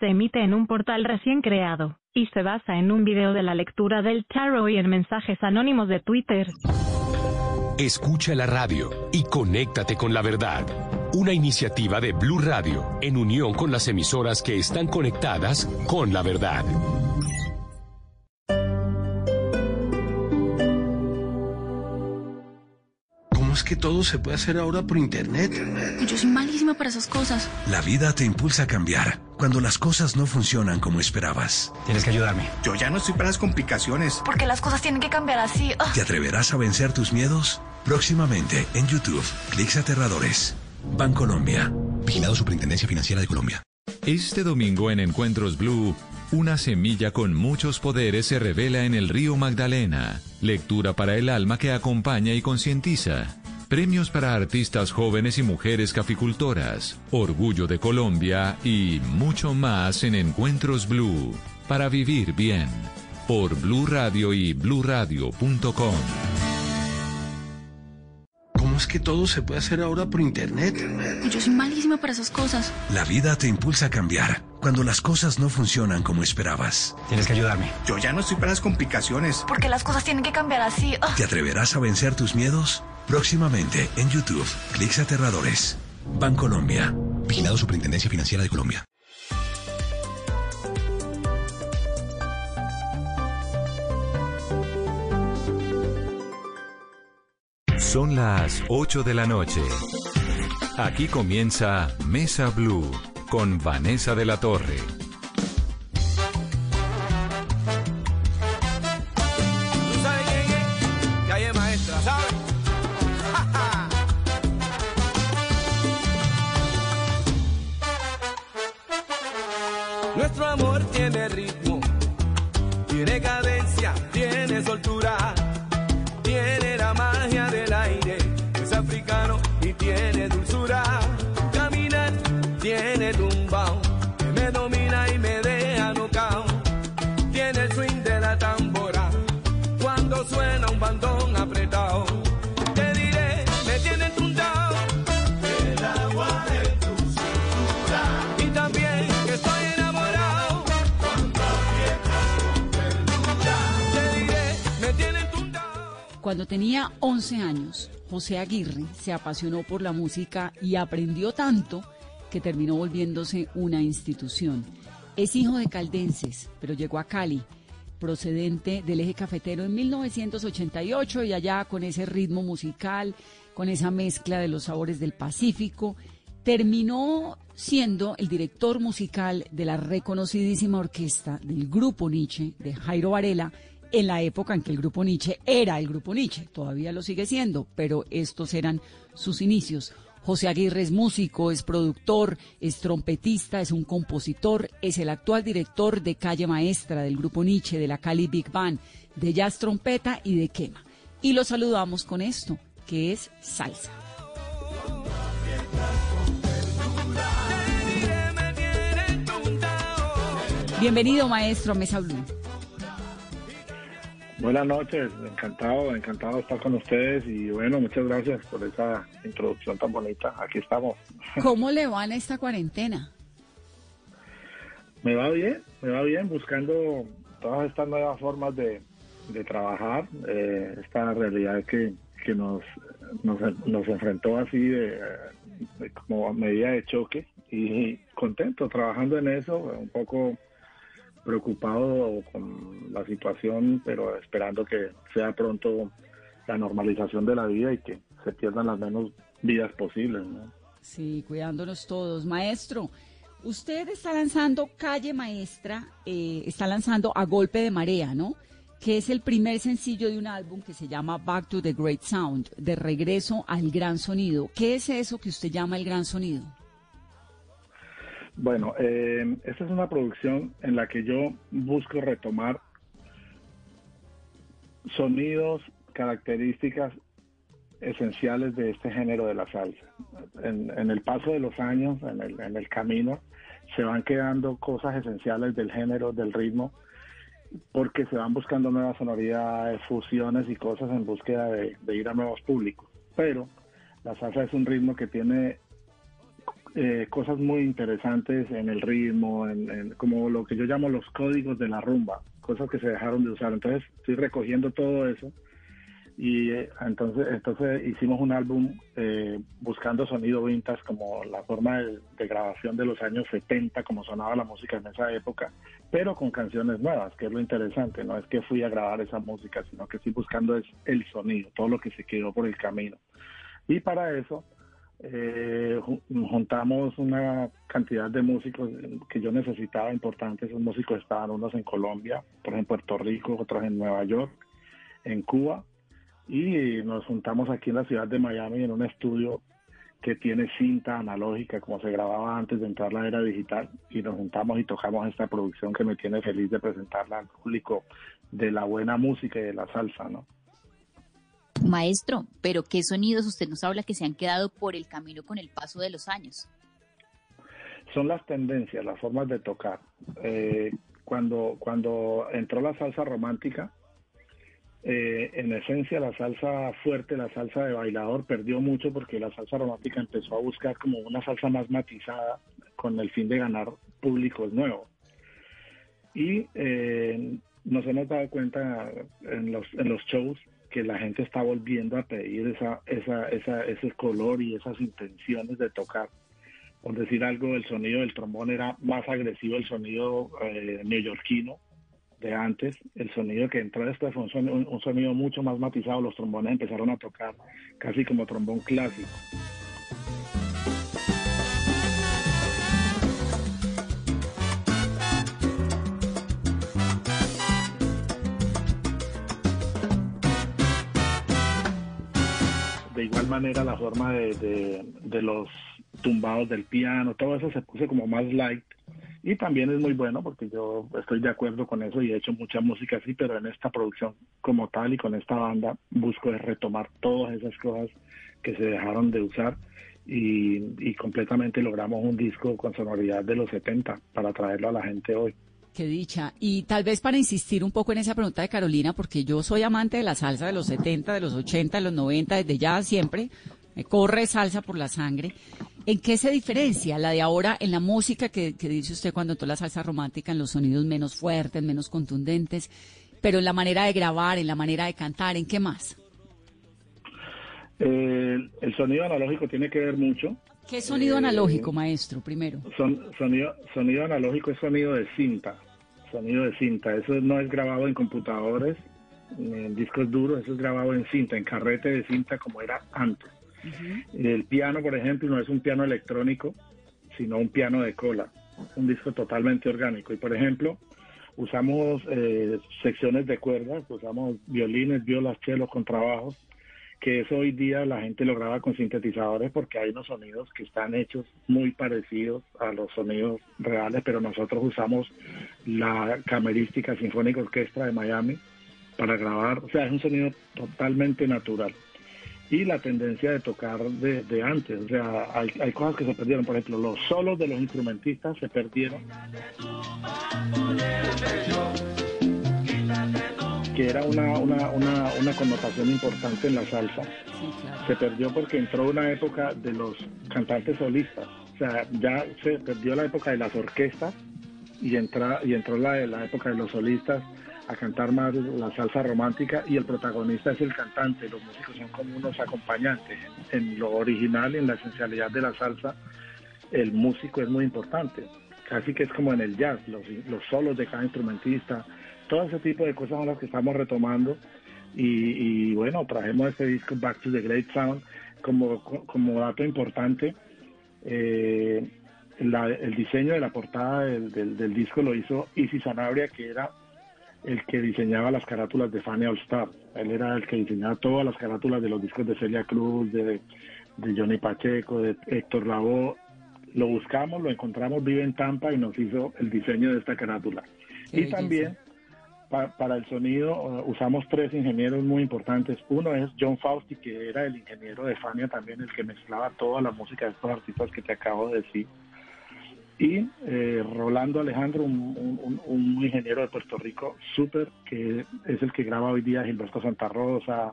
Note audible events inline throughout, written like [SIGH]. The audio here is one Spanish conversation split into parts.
se emite en un portal recién creado, y se basa en un video de la lectura del tarot y en mensajes anónimos de Twitter. Escucha la radio y conéctate con la verdad. Una iniciativa de Blue Radio en unión con las emisoras que están conectadas con la verdad. Que todo se puede hacer ahora por internet? Yo soy malísima para esas cosas. La vida te impulsa a cambiar cuando las cosas no funcionan como esperabas. Tienes que ayudarme. Yo ya no estoy para las complicaciones. Porque las cosas tienen que cambiar así. Ah. ¿Te atreverás a vencer tus miedos? Próximamente en YouTube, Clics Aterradores. Bancolombia. Vigilado Superintendencia Financiera de Colombia. Este domingo en Encuentros Blue, una semilla con muchos poderes se revela en el río Magdalena. Lectura para el alma que acompaña y concientiza. Premios para artistas jóvenes y mujeres caficultoras. Orgullo de Colombia y mucho más en Encuentros Blue. Para vivir bien. Por Blue Radio y bluradio.com. ¿Cómo es que todo se puede hacer ahora por internet? Yo soy malísima para esas cosas. La vida te impulsa a cambiar cuando las cosas no funcionan como esperabas. Tienes que ayudarme. Yo ya no estoy para las complicaciones. Porque las cosas tienen que cambiar así. ¿Te atreverás a vencer tus miedos? Próximamente en YouTube, Clics Aterradores. Bancolombia. Vigilado Superintendencia Financiera de Colombia. Son las 8 de la noche. Aquí comienza Mesa Blue con Vanessa de la Torre. Tiene ritmo, Cuando tenía 11 años, José Aguirre se apasionó por la música y aprendió tanto que terminó volviéndose una institución. Es hijo de caldenses, pero llegó a Cali, procedente del eje cafetero en 1988 y allá con ese ritmo musical, con esa mezcla de los sabores del Pacífico, terminó siendo el director musical de la reconocidísima orquesta del Grupo Nietzsche de Jairo Varela en la época en que el Grupo Nietzsche era el Grupo Nietzsche, todavía lo sigue siendo, pero estos eran sus inicios. José Aguirre es músico, es productor, es trompetista, es un compositor, es el actual director de Calle Maestra del Grupo Nietzsche, de la Cali Big Band, de Jazz Trompeta y de Quema. Y lo saludamos con esto, que es salsa. Bienvenido, maestro, a Mesa Blue. Buenas noches, encantado, encantado de estar con ustedes y bueno, muchas gracias por esa introducción tan bonita. Aquí estamos. [LAUGHS] ¿Cómo le va en esta cuarentena? Me va bien, me va bien buscando todas estas nuevas formas de, de trabajar, eh, esta realidad que, que nos, nos, nos enfrentó así de, de como medida de choque y contento trabajando en eso, un poco preocupado con la situación, pero esperando que sea pronto la normalización de la vida y que se pierdan las menos vidas posibles. Sí, cuidándonos todos. Maestro, usted está lanzando Calle Maestra, eh, está lanzando A Golpe de Marea, ¿no? Que es el primer sencillo de un álbum que se llama Back to the Great Sound, de regreso al gran sonido. ¿Qué es eso que usted llama el gran sonido? Bueno, eh, esta es una producción en la que yo busco retomar sonidos, características esenciales de este género de la salsa. En, el paso de los años, en el, en el, camino, se van quedando cosas esenciales del género, del ritmo, porque se van buscando nuevas sonoridades, fusiones y cosas en búsqueda de ir a nuevos públicos. Pero la salsa es un ritmo que tiene eh, cosas muy interesantes en el ritmo, en, como lo que yo llamo los códigos de la rumba, cosas que se dejaron de usar. Entonces estoy recogiendo todo eso y eh, entonces entonces hicimos un álbum eh, buscando sonido vintage como la forma de, de, grabación de los años 70 como sonaba la música en esa época pero con canciones nuevas que es lo interesante no es que fui a grabar esa música sino que estoy buscando es el sonido todo lo que se quedó por el camino y para eso eh, juntamos una cantidad de músicos que yo necesitaba importantes músicos estaban unos en Colombia otros en Puerto Rico otros en Nueva York en Cuba y nos juntamos aquí en la ciudad de Miami en un estudio que tiene cinta analógica como se grababa antes de entrar la era digital y nos juntamos y tocamos esta producción que me tiene feliz de presentarla al público de la buena música y de la salsa, ¿no? Maestro, pero ¿qué sonidos usted nos habla que se han quedado por el camino con el paso de los años? Son las tendencias, las formas de tocar. Eh, cuando, cuando entró la salsa romántica, eh, en esencia la salsa fuerte, la salsa de bailador perdió mucho porque la salsa romántica empezó a buscar como una salsa más matizada con el fin de ganar públicos nuevos. Y eh, nos hemos dado cuenta en los, en los shows que la gente está volviendo a pedir esa, esa, esa, ese color y esas intenciones de tocar. Por decir algo, el sonido del trombón era más agresivo, el sonido eh, neoyorquino, de antes, el sonido que entró después fue un sonido, un sonido, mucho más matizado, los trombones empezaron a tocar casi como trombón clásico. Igual manera la forma de, de, de los tumbados del piano, todo eso se puso como más light y también es muy bueno porque yo estoy de acuerdo con eso y he hecho mucha música así, pero en esta producción como tal y con esta banda busco retomar todas esas cosas que se dejaron de usar y, y completamente logramos un disco con sonoridad de los 70 para traerlo a la gente hoy. Qué dicha. Y tal vez para insistir un poco en esa pregunta de Carolina, porque yo soy amante de la salsa de los 70, de los 80, de los 90, desde ya siempre. Me corre salsa por la sangre. ¿En qué se diferencia la de ahora en la música que, dice usted cuando toda la salsa romántica, en los sonidos menos fuertes, menos contundentes, pero en la manera de grabar, en la manera de cantar, ¿en qué más? Eh, el sonido analógico tiene que ver mucho. ¿Qué sonido eh, analógico, maestro, primero? Son, sonido, sonido analógico es sonido de cinta, sonido de cinta. Eso no es grabado en computadores, en discos duros, eso es grabado en cinta, en carrete de cinta como era antes. El piano, por ejemplo, no es un piano electrónico, sino un piano de cola, un disco totalmente orgánico. Y, por ejemplo, usamos eh, secciones de cuerdas, usamos violines, violas, chelos, contrabajos, que eso hoy día la gente lo graba con sintetizadores porque hay unos sonidos que están hechos muy parecidos a los sonidos reales, pero nosotros usamos la Camerística Sinfónica Orquestra de Miami para grabar, o sea, es un sonido totalmente natural y la tendencia de tocar de, de antes. O sea, hay, hay, cosas que se perdieron. Por ejemplo, los solos de los instrumentistas se perdieron. Que era una, una, una, una connotación importante en la salsa. Sí, claro. Se perdió porque entró una época de los cantantes solistas. O sea, ya se perdió la época de las orquestas y, entra, y entró la, la época de los solistas a cantar más la salsa romántica y el protagonista es el cantante, los músicos son como unos acompañantes. En lo original, en la esencialidad de la salsa, el músico es muy importante, casi que es como en el jazz, los, los solos de cada instrumentista, todo ese tipo de cosas son las que estamos retomando y, y bueno, trajimos este disco Back to the Great Sound como, como dato importante. Eh, la, el diseño de la portada del, del, del disco lo hizo Isi Sanabria, que era el que diseñaba las carátulas de Fanny All Star. Él era el que diseñaba todas las carátulas de los discos de Celia Cruz, de, de Johnny Pacheco, de Héctor Lavoe. Lo buscamos, lo encontramos, vive en Tampa y nos hizo el diseño de esta carátula. Qué y también pa, para el sonido usamos tres ingenieros muy importantes. Uno es John Fausti, que era el ingeniero de Fania también, el que mezclaba toda la música de estos artistas que te acabo de decir y eh, Rolando Alejandro, un, un, un, ingeniero de Puerto Rico súper, que es el que graba hoy día Gilberto Santa Rosa,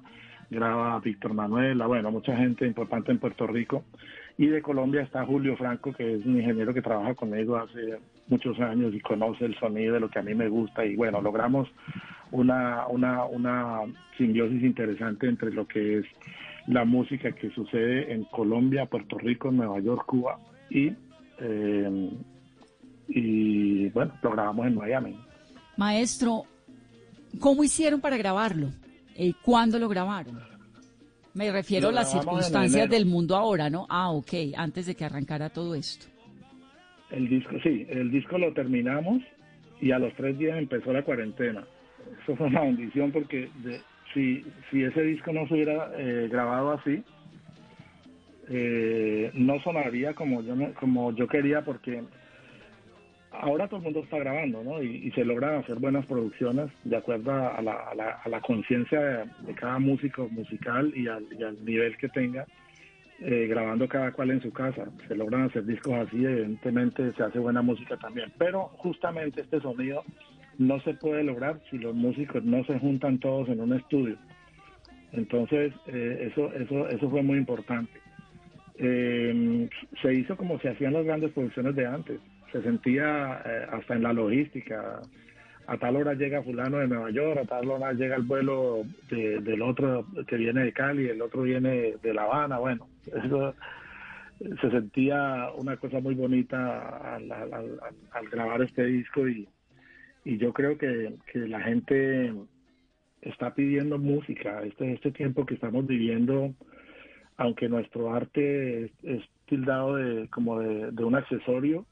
graba Víctor Manuela, bueno, mucha gente importante en Puerto Rico. Y de Colombia está Julio Franco, que es un ingeniero que trabaja conmigo hace muchos años y conoce el sonido de lo que a mí me gusta. Y bueno, logramos una, una, una simbiosis interesante entre lo que es la música que sucede en Colombia, Puerto Rico, Nueva York, Cuba y, eh, y bueno, lo grabamos en Miami. Maestro, ¿cómo hicieron para grabarlo? ¿Y cuándo lo grabaron? Me refiero a las circunstancias del mundo ahora, ¿no? Ah, ok, antes de que arrancara todo esto. El disco, sí, el disco lo terminamos y a los tres días empezó la cuarentena. Eso fue una bendición porque de, si, si ese disco no se hubiera eh, grabado así, eh, no sonaría como yo, como yo quería porque ahora todo el mundo está grabando, ¿no? Y, se logran hacer buenas producciones de acuerdo a la, a la, conciencia de, cada músico musical y al, nivel que tenga, eh, grabando cada cual en su casa. Se logran hacer discos así, evidentemente se hace buena música también. Pero justamente este sonido no se puede lograr si los músicos no se juntan todos en un estudio. Entonces, eh, eso, eso, eso fue muy importante. Eh, se hizo como se hacían las grandes producciones de antes. Se sentía eh, hasta en la logística. A tal hora llega fulano de Nueva York, a tal hora llega el vuelo del otro que viene de Cali, el otro viene de La Habana. Bueno, eso se sentía una cosa muy bonita al, grabar este disco y, y yo creo que, la gente está pidiendo música. Este, este tiempo que estamos viviendo, aunque nuestro arte es, tildado de, como de, un accesorio,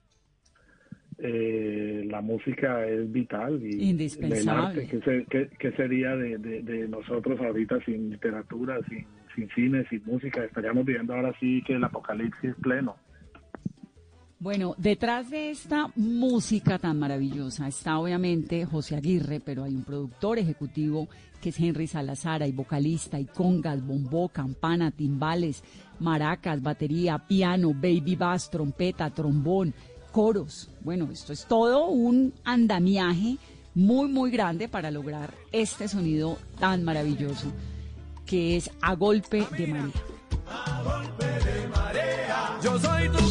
eh, la música es vital. Y Indispensable. ¿qué, sería de, nosotros ahorita sin literatura, sin, sin cine, sin música? Estaríamos viviendo ahora sí que el apocalipsis pleno. Bueno, detrás de esta música tan maravillosa está obviamente José Aguirre, pero hay un productor ejecutivo que es Henry Salazar, hay vocalista, y congas, bombó, campana, timbales, maracas, batería, piano, baby bass, trompeta, trombón, coros. Bueno, esto es todo un andamiaje muy, muy grande para lograr este sonido tan maravilloso que es a golpe de marea. A golpe de marea. Yo soy tu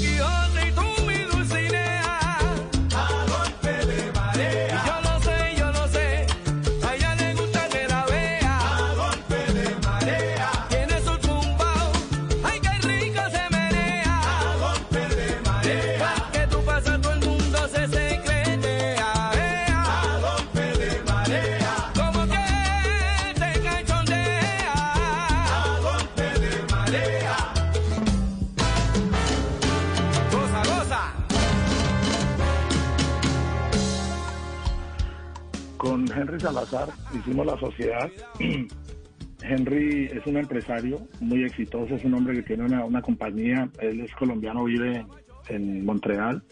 Salazar hicimos la sociedad. [CLEARS THROAT] Henry es un empresario muy exitoso, es un hombre que tiene una, compañía, él es colombiano, vive en Montreal.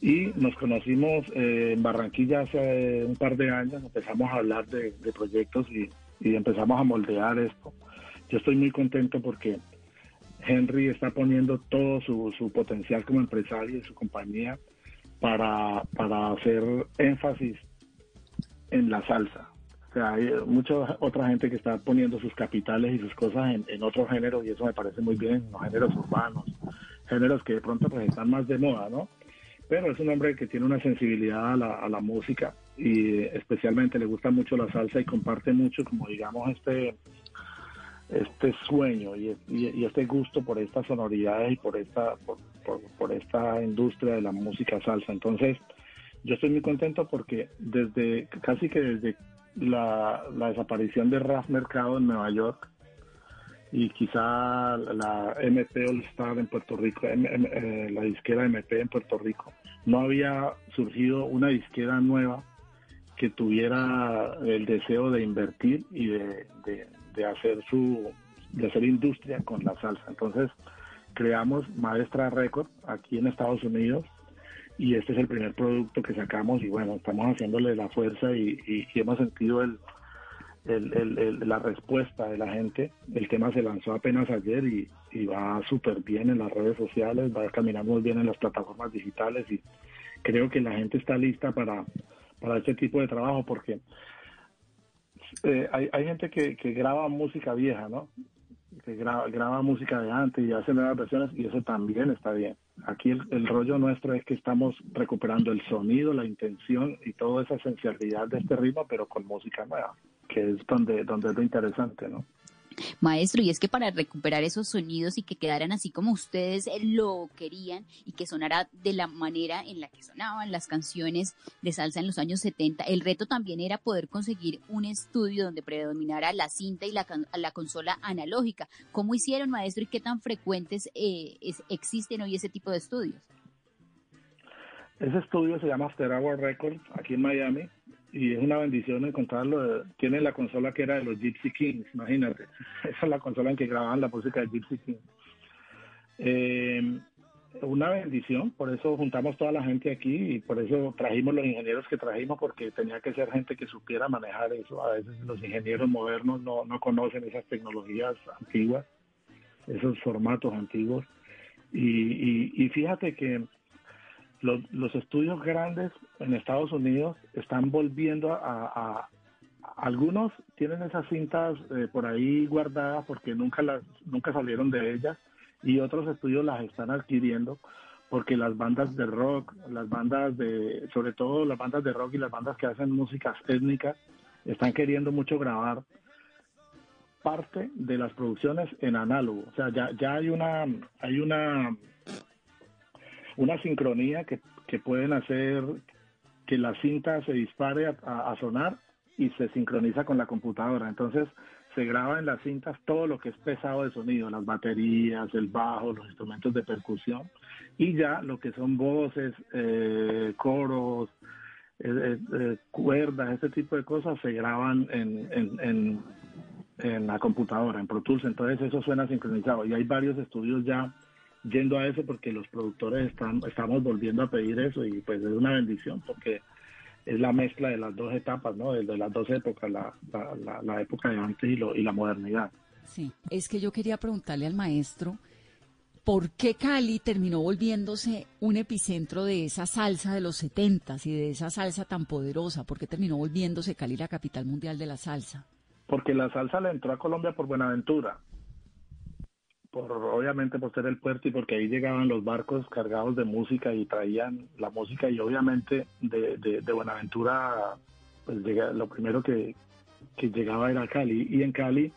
Y nos conocimos eh, en Barranquilla hace un par de años, empezamos a hablar de, proyectos y, empezamos a moldear esto. Yo estoy muy contento porque Henry está poniendo todo su, su potencial como empresario y su compañía para, para hacer énfasis en la salsa. O sea, hay mucha otra gente que está poniendo sus capitales y sus cosas en, en otros géneros y eso me parece muy bien, los géneros urbanos, géneros que de pronto pues están más de moda, ¿no? Pero es un hombre que tiene una sensibilidad a la, a la música y especialmente le gusta mucho la salsa y comparte mucho, como digamos, este este sueño y, y, este gusto por estas sonoridades y por esta por, por esta industria de la música salsa. Entonces, yo estoy muy contento porque desde casi que desde la, desaparición de Raf Mercado en Nueva York y quizá la MP All Star en Puerto Rico, eh, la disquera MP en Puerto Rico, no había surgido una disquera nueva que tuviera el deseo de invertir y de, de hacer su de hacer industria con la salsa. Entonces creamos Maestra Record aquí en Estados Unidos y este es el primer producto que sacamos y bueno, estamos haciéndole la fuerza y, hemos sentido el, la respuesta de la gente. El tema se lanzó apenas ayer y, va súper bien en las redes sociales, va caminando muy bien en las plataformas digitales y creo que la gente está lista para, para este tipo de trabajo porque eh, hay, hay gente que, que graba música vieja, ¿no? que graba, graba música de antes y hace nuevas versiones y eso también está bien. Aquí el, el rollo nuestro es que estamos recuperando el sonido, la intención y toda esa esencialidad de este ritmo, pero con música nueva, que es donde, donde es lo interesante, ¿no? Maestro, y es que para recuperar esos sonidos y que quedaran así como ustedes lo querían y que sonara de la manera en la que sonaban las canciones de salsa en los años 70, el reto también era poder conseguir un estudio donde predominara la cinta y la, la consola analógica. ¿Cómo hicieron, maestro, y qué tan frecuentes eh, existen hoy ese tipo de estudios? Ese estudio se llama After Records, aquí en Miami, y es una bendición encontrarlo. Tiene la consola que era de los Gypsy Kings, imagínate. [LAUGHS] Esa es la consola en que grababan la música de Gypsy Kings. Eh, una bendición, por eso juntamos toda la gente aquí y por eso trajimos los ingenieros que trajimos, porque tenía que ser gente que supiera manejar eso. A veces los ingenieros modernos no, no conocen esas tecnologías antiguas, esos formatos antiguos. Y, y fíjate que los, estudios grandes en Estados Unidos están volviendo a, algunos tienen esas cintas eh, por ahí guardadas porque nunca las nunca salieron de ellas y otros estudios las están adquiriendo porque las bandas de rock, las bandas de sobre todo las bandas de rock y las bandas que hacen músicas étnicas están queriendo mucho grabar parte de las producciones en análogo, o sea, ya ya hay una hay una una sincronía que, pueden hacer que la cinta se dispare a, sonar y se sincroniza con la computadora. Entonces se graba en las cintas todo lo que es pesado de sonido, las baterías, el bajo, los instrumentos de percusión y ya lo que son voces, eh, coros, eh, eh, cuerdas, este tipo de cosas se graban en, en, en la computadora, en Pro Tools. Entonces eso suena sincronizado y hay varios estudios ya yendo a eso porque los productores están, estamos volviendo a pedir eso y pues es una bendición porque es la mezcla de las dos etapas, ¿no? De, las dos épocas, la, la, época de antes y, lo, y la modernidad. Sí, es que yo quería preguntarle al maestro, ¿por qué Cali terminó volviéndose un epicentro de esa salsa de los setentas y de esa salsa tan poderosa? ¿Por qué terminó volviéndose Cali la capital mundial de la salsa? Porque la salsa le entró a Colombia por Buenaventura por obviamente por ser el puerto y porque ahí llegaban los barcos cargados de música y traían la música y obviamente de, de, Buenaventura pues llega, lo primero que, llegaba era Cali. Y en Cali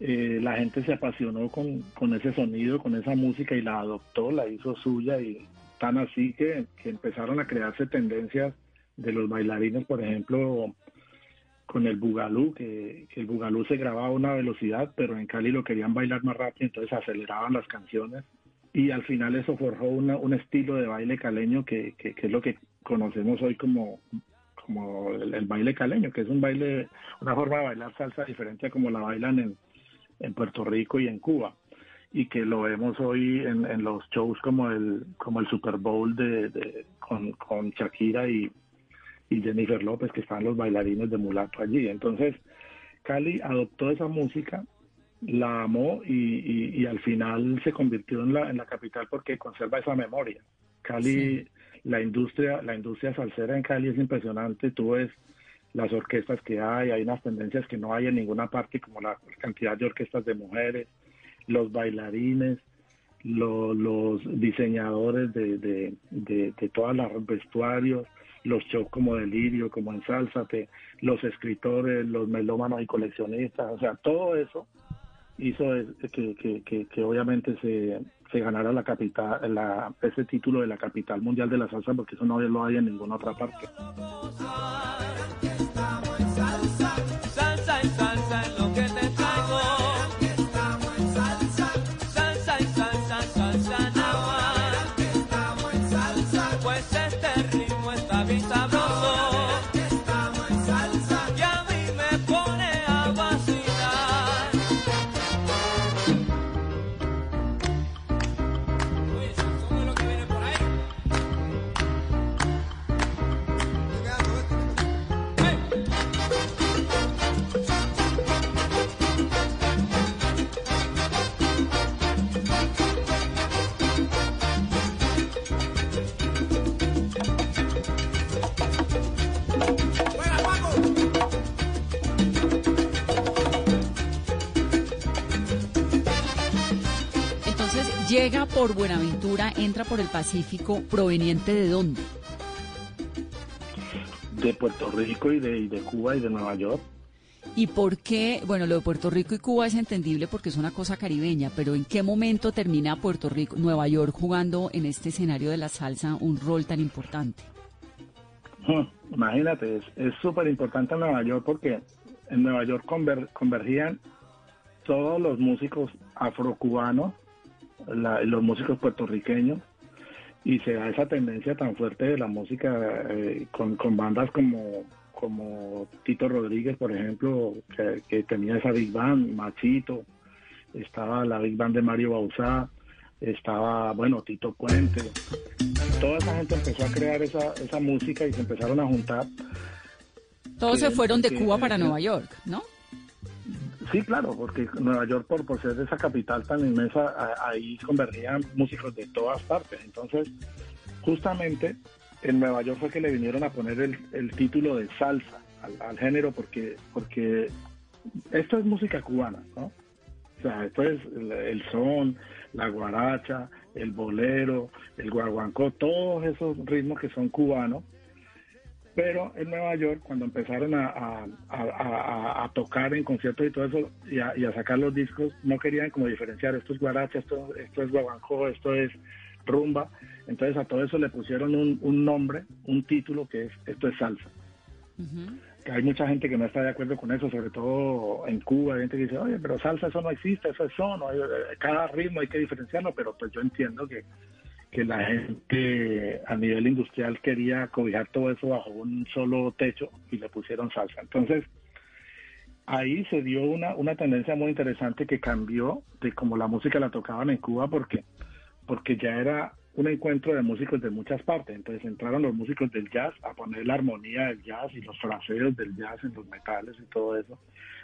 eh, la gente se apasionó con, con ese sonido, con esa música y la adoptó, la hizo suya y tan así que, que empezaron a crearse tendencias de los bailarines, por ejemplo, con el bugalú, que, el bugalú se grababa a una velocidad, pero en Cali lo querían bailar más rápido, entonces aceleraban las canciones. Y al final eso forjó un estilo de baile caleño que, que, es lo que conocemos hoy como, el, baile caleño, que es un baile, una forma de bailar salsa diferente a como la bailan en, en Puerto Rico y en Cuba. Y que lo vemos hoy en, en los shows como el como el Super Bowl de, de con, con Shakira y, y Jennifer López, que están los bailarines de mulato allí. Entonces, Cali adoptó esa música, la amó y, y, al final se convirtió en la, en la capital porque conserva esa memoria. Cali, la industria, la industria salsera en Cali es impresionante. Tú ves las orquestas que hay, hay unas tendencias que no hay en ninguna parte, como la cantidad de orquestas de mujeres, los bailarines, los diseñadores de, de, de, de todos los vestuarios, los shows como Delirio, como Ensálzate, los escritores, los melómanos y coleccionistas, o sea, todo eso hizo que, que, que, que obviamente se, se, ganara la capital, la, ese título de la capital mundial de la salsa, porque eso no lo hay en ninguna otra parte. Llega por Buenaventura, entra por el Pacífico, proveniente de dónde? De Puerto Rico y de, y de Cuba y de Nueva York. ¿Y por qué? Bueno, lo de Puerto Rico y Cuba es entendible porque es una cosa caribeña, pero ¿en qué momento termina Puerto Rico, Nueva York jugando en este escenario de la salsa un rol tan importante? Imagínate, es súper importante en Nueva York porque en Nueva York conver- convergían todos los músicos afrocubanos, la- los músicos puertorriqueños, y se da esa tendencia tan fuerte de la música eh, con, con bandas como, como Tito Rodríguez, por ejemplo, que, que tenía esa big band, Machito, estaba la big band de Mario Bauzá, estaba, bueno, Tito Puente. Toda esa gente empezó a crear esa, esa música y se empezaron a juntar. Todos Que- se fueron de que- Cuba para Nueva York, ¿no? Sí, claro, porque Nueva York, por, ser esa capital tan inmensa, a- ahí convergían músicos de todas partes. Entonces, justamente en Nueva York fue que le vinieron a poner el, título de salsa al, al género, porque, porque esto es música cubana, ¿no? O sea, esto es el, el son, la guaracha, el bolero, el guaguancó, todos esos ritmos que son cubanos. Pero en Nueva York, cuando empezaron a, a- a- a- a tocar en conciertos y todo eso, y a, y sacar los discos, no querían como diferenciar, esto es guaracha, esto, esto es guaguancó, esto es rumba. Entonces a todo eso le pusieron un, un nombre, un título que es, esto es salsa. Hay mucha gente que no está de acuerdo con eso, sobre todo en Cuba, hay gente que dice, oye, pero salsa eso no existe, eso es son, ¿no? cada ritmo hay que diferenciarlo, pero pues yo entiendo que, que la gente a nivel industrial quería cobijar todo eso bajo un solo techo y le pusieron salsa. Entonces, ahí se dio una, una tendencia muy interesante que cambió de como la música la tocaban en Cuba porque, porque ya era un encuentro de músicos de muchas partes. Entonces entraron los músicos del jazz a poner la armonía del jazz y los fraseos del jazz en los metales y todo eso.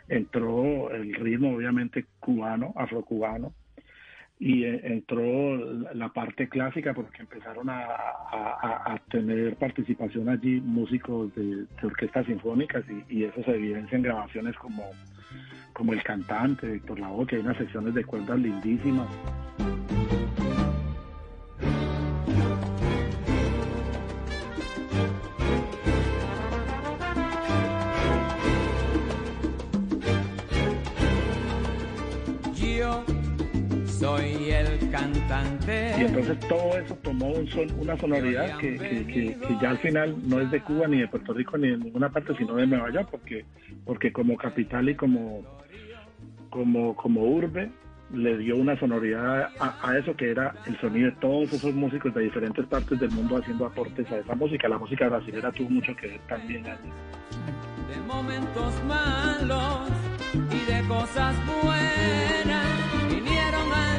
Entró el ritmo obviamente cubano, afrocubano, y eh, entró la- parte clásica porque empezaron a, a- tener participación allí músicos de, de orquestas sinfónicas y, y eso se evidencia en grabaciones como, como El Cantante, Víctor Lavoe, que hay unas secciones de cuerdas lindísimas. Cantante. Y entonces todo eso tomó un son- una sonoridad que, que- que- que ya al final no es de Cuba ni de Puerto Rico ni de ninguna parte, sino de Nueva York, porque, porque como capital y como, como, como urbe le dio una sonoridad a, a eso que era el sonido de todos esos músicos de diferentes partes del mundo haciendo aportes a esa música. La música brasileña tuvo mucho que ver también allí. de momentos malos y de cosas buenas. Vinieron a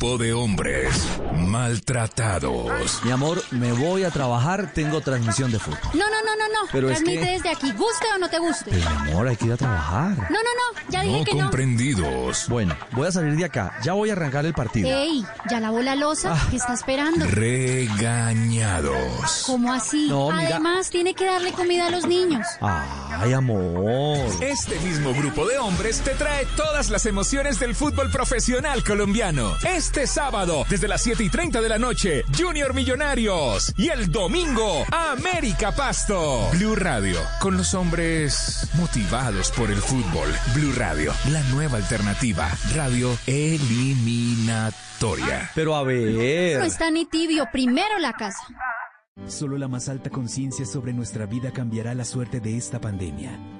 De hombres maltratados. Mi amor, me voy a trabajar, tengo transmisión de fútbol. No, no, no, no, no. Pero es Transmite que- desde aquí, guste o no te guste. Pero mi amor, hay que ir a trabajar. No, no, no, ya dije No que no. comprendidos. Bueno, voy a salir de acá. Ya voy a arrancar el partido. Ey, ya lavó la losa, Ah. ¿qué está esperando? Regañados. ¿Cómo así? No, mira. Además, tiene que darle comida a los niños. Ay, amor. Este mismo grupo de hombres te trae todas las emociones del fútbol profesional colombiano. Este sábado, desde las 7 y 30 de la noche, Junior Millonarios. Y el domingo, América Pasto. Blue Radio, con los hombres motivados por el fútbol. Blue Radio, la nueva alternativa. Radio eliminatoria. Pero a ver. No está ni tibio. Primero la casa. Solo la más alta conciencia sobre nuestra vida cambiará la suerte de esta pandemia.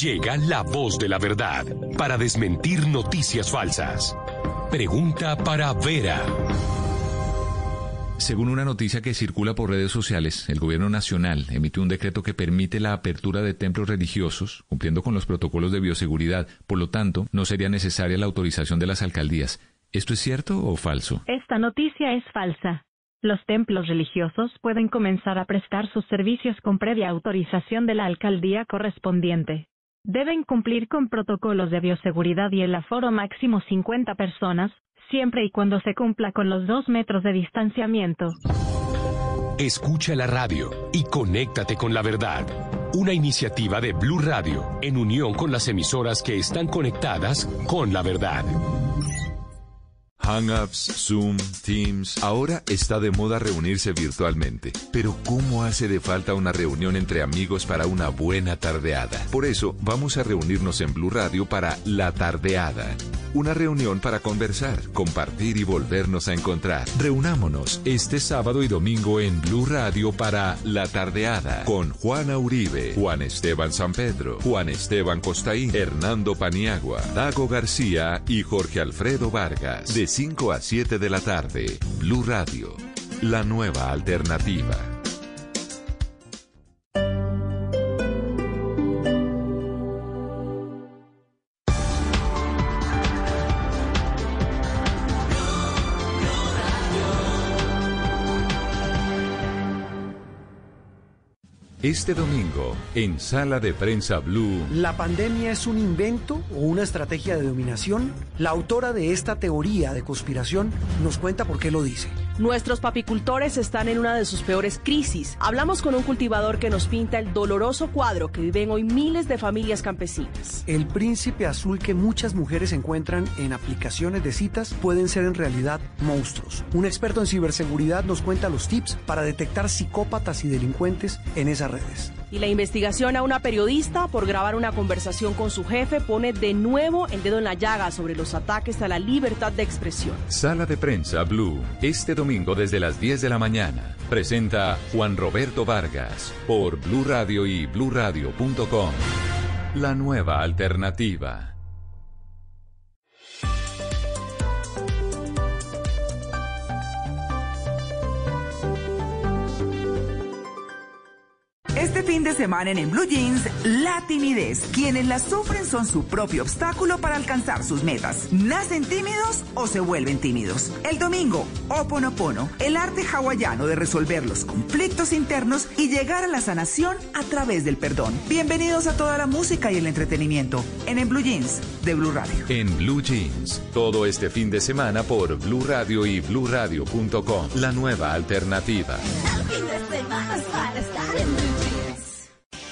Llega la voz de la verdad para desmentir noticias falsas. Pregunta para Vera. Según una noticia que circula por redes sociales, el gobierno nacional emitió un decreto que permite la apertura de templos religiosos, cumpliendo con los protocolos de bioseguridad. Por lo tanto, no sería necesaria la autorización de las alcaldías. ¿Esto es cierto o falso? Esta noticia es falsa. Los templos religiosos pueden comenzar a prestar sus servicios con previa autorización de la alcaldía correspondiente. Deben cumplir con protocolos de bioseguridad y el aforo máximo 50 personas, siempre y cuando se cumpla con los dos metros de distanciamiento. Escucha la radio y conéctate con la verdad. Una iniciativa de Blue Radio en unión con las emisoras que están conectadas con la verdad. Hangouts, Zoom, Teams. Ahora está de moda reunirse virtualmente. Pero ¿cómo hace de falta una reunión entre amigos para una buena tardeada? Por eso vamos a reunirnos en Blue Radio para La Tardeada. Una reunión para conversar, compartir y volvernos a encontrar. Reunámonos este sábado y domingo en Blue Radio para La Tardeada con Juana Uribe, Juan Esteban San Pedro, Juan Esteban Costaín, Hernando Paniagua, Dago García y Jorge Alfredo Vargas. De 5 a 7 de la tarde, Blue Radio, la nueva alternativa. Este domingo, en Sala de Prensa Blue. ¿La pandemia es un invento o una estrategia de dominación? La autora de esta teoría de conspiración nos cuenta por qué lo dice. Nuestros papicultores están en una de sus peores crisis. Hablamos con un cultivador que nos pinta el doloroso cuadro que viven hoy miles de familias campesinas. El príncipe azul que muchas mujeres encuentran en aplicaciones de citas pueden ser en realidad monstruos. Un experto en ciberseguridad nos cuenta los tips para detectar psicópatas y delincuentes en esas redes. Y la investigación a una periodista por grabar una conversación con su jefe pone de nuevo el dedo en la llaga sobre los ataques a la libertad de expresión. Sala de Prensa Blue, este domingo desde las 10 de la mañana. Presenta Juan Roberto Vargas por Blue Radio y bluradio.com. La nueva alternativa. Este fin de semana en, en Blue Jeans, la timidez. Quienes la sufren son su propio obstáculo para alcanzar sus metas. ¿Nacen tímidos o se vuelven tímidos? El domingo, Oponopono, el arte hawaiano de resolver los conflictos internos y llegar a la sanación a través del perdón. Bienvenidos a toda la música y el entretenimiento en, en Blue Jeans de Blue Radio. En Blue Jeans, todo este fin de semana por Blue Radio y bluradio.com. La nueva alternativa.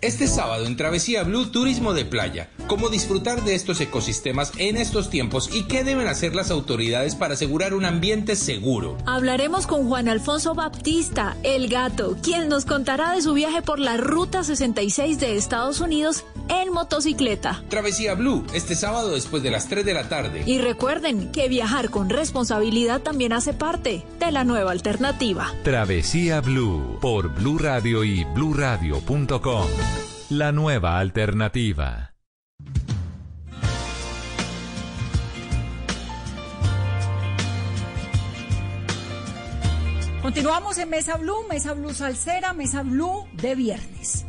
Este sábado en Travesía Blue Turismo de Playa, cómo disfrutar de estos ecosistemas en estos tiempos y qué deben hacer las autoridades para asegurar un ambiente seguro. Hablaremos con Juan Alfonso Baptista, el gato, quien nos contará de su viaje por la Ruta 66 de Estados Unidos en motocicleta. Travesía Blue, este sábado después de las 3 de la tarde. Y recuerden que viajar con responsabilidad también hace parte de la nueva alternativa. Travesía Blue por Blue Radio y bluradio.com. La nueva alternativa. Continuamos en Mesa Blue, Mesa Blue Salsera, Mesa Blue de viernes.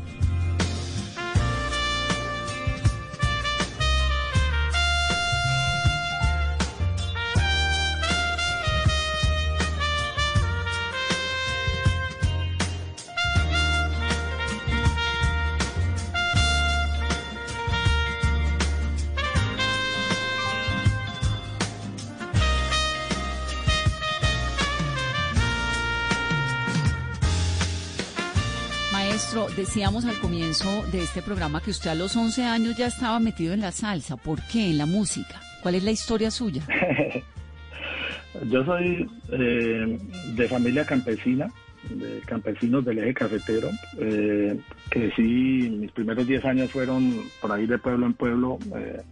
Decíamos al comienzo de este programa que usted a los 11 años ya estaba metido en la salsa. ¿Por qué? En la música. ¿Cuál es la historia suya? [LAUGHS] Yo soy eh, de familia campesina, de campesinos del eje cafetero. Eh, crecí, mis primeros 10 años fueron por ahí de pueblo en pueblo eh,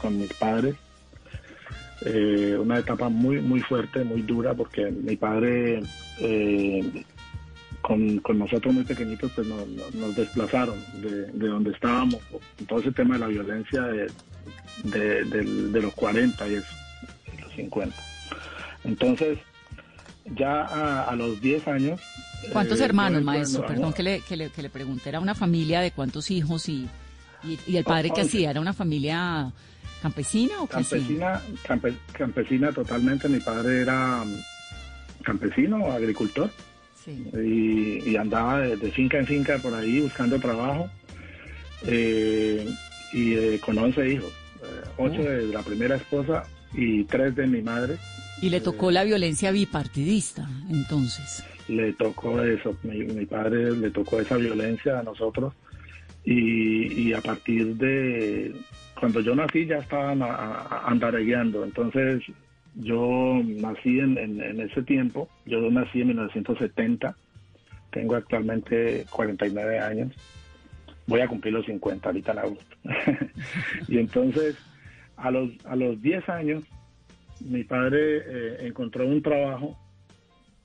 con mis padres. Eh, una etapa muy, muy fuerte, muy dura, porque mi padre, con, con nosotros muy pequeñitos, pues nos, nos- desplazaron de, de donde estábamos. Todo ese tema de la violencia de, de, los 40 y eso, de los 50. Entonces, ya a, a los 10 años... ¿Cuántos eh, hermanos, maestro? bueno, Perdón que le, que, le, que le pregunte. ¿Era una familia de cuántos hijos y, y, y el padre que Once. hacía? ¿Era una familia campesina o qué hacía? Campesina, campe- campesina totalmente. Mi padre era mm, campesino, agricultor, Sí. y, y andaba de, de finca en finca por ahí buscando trabajo. eh, y eh, con 11 hijos, eh, ocho Oh. de la primera esposa y tres de mi madre. Y le tocó la violencia bipartidista, entonces. le tocó eso, mi, mi padre le tocó esa violencia a nosotros y, y a partir de cuando yo nací ya estaban a- a- andaregueando, entonces yo nací en, ese tiempo, yo nací en 1970, tengo actualmente 49 años, voy a cumplir los 50 ahorita en agosto. [LAUGHS] y entonces a los, a los 10 años mi padre eh, encontró un trabajo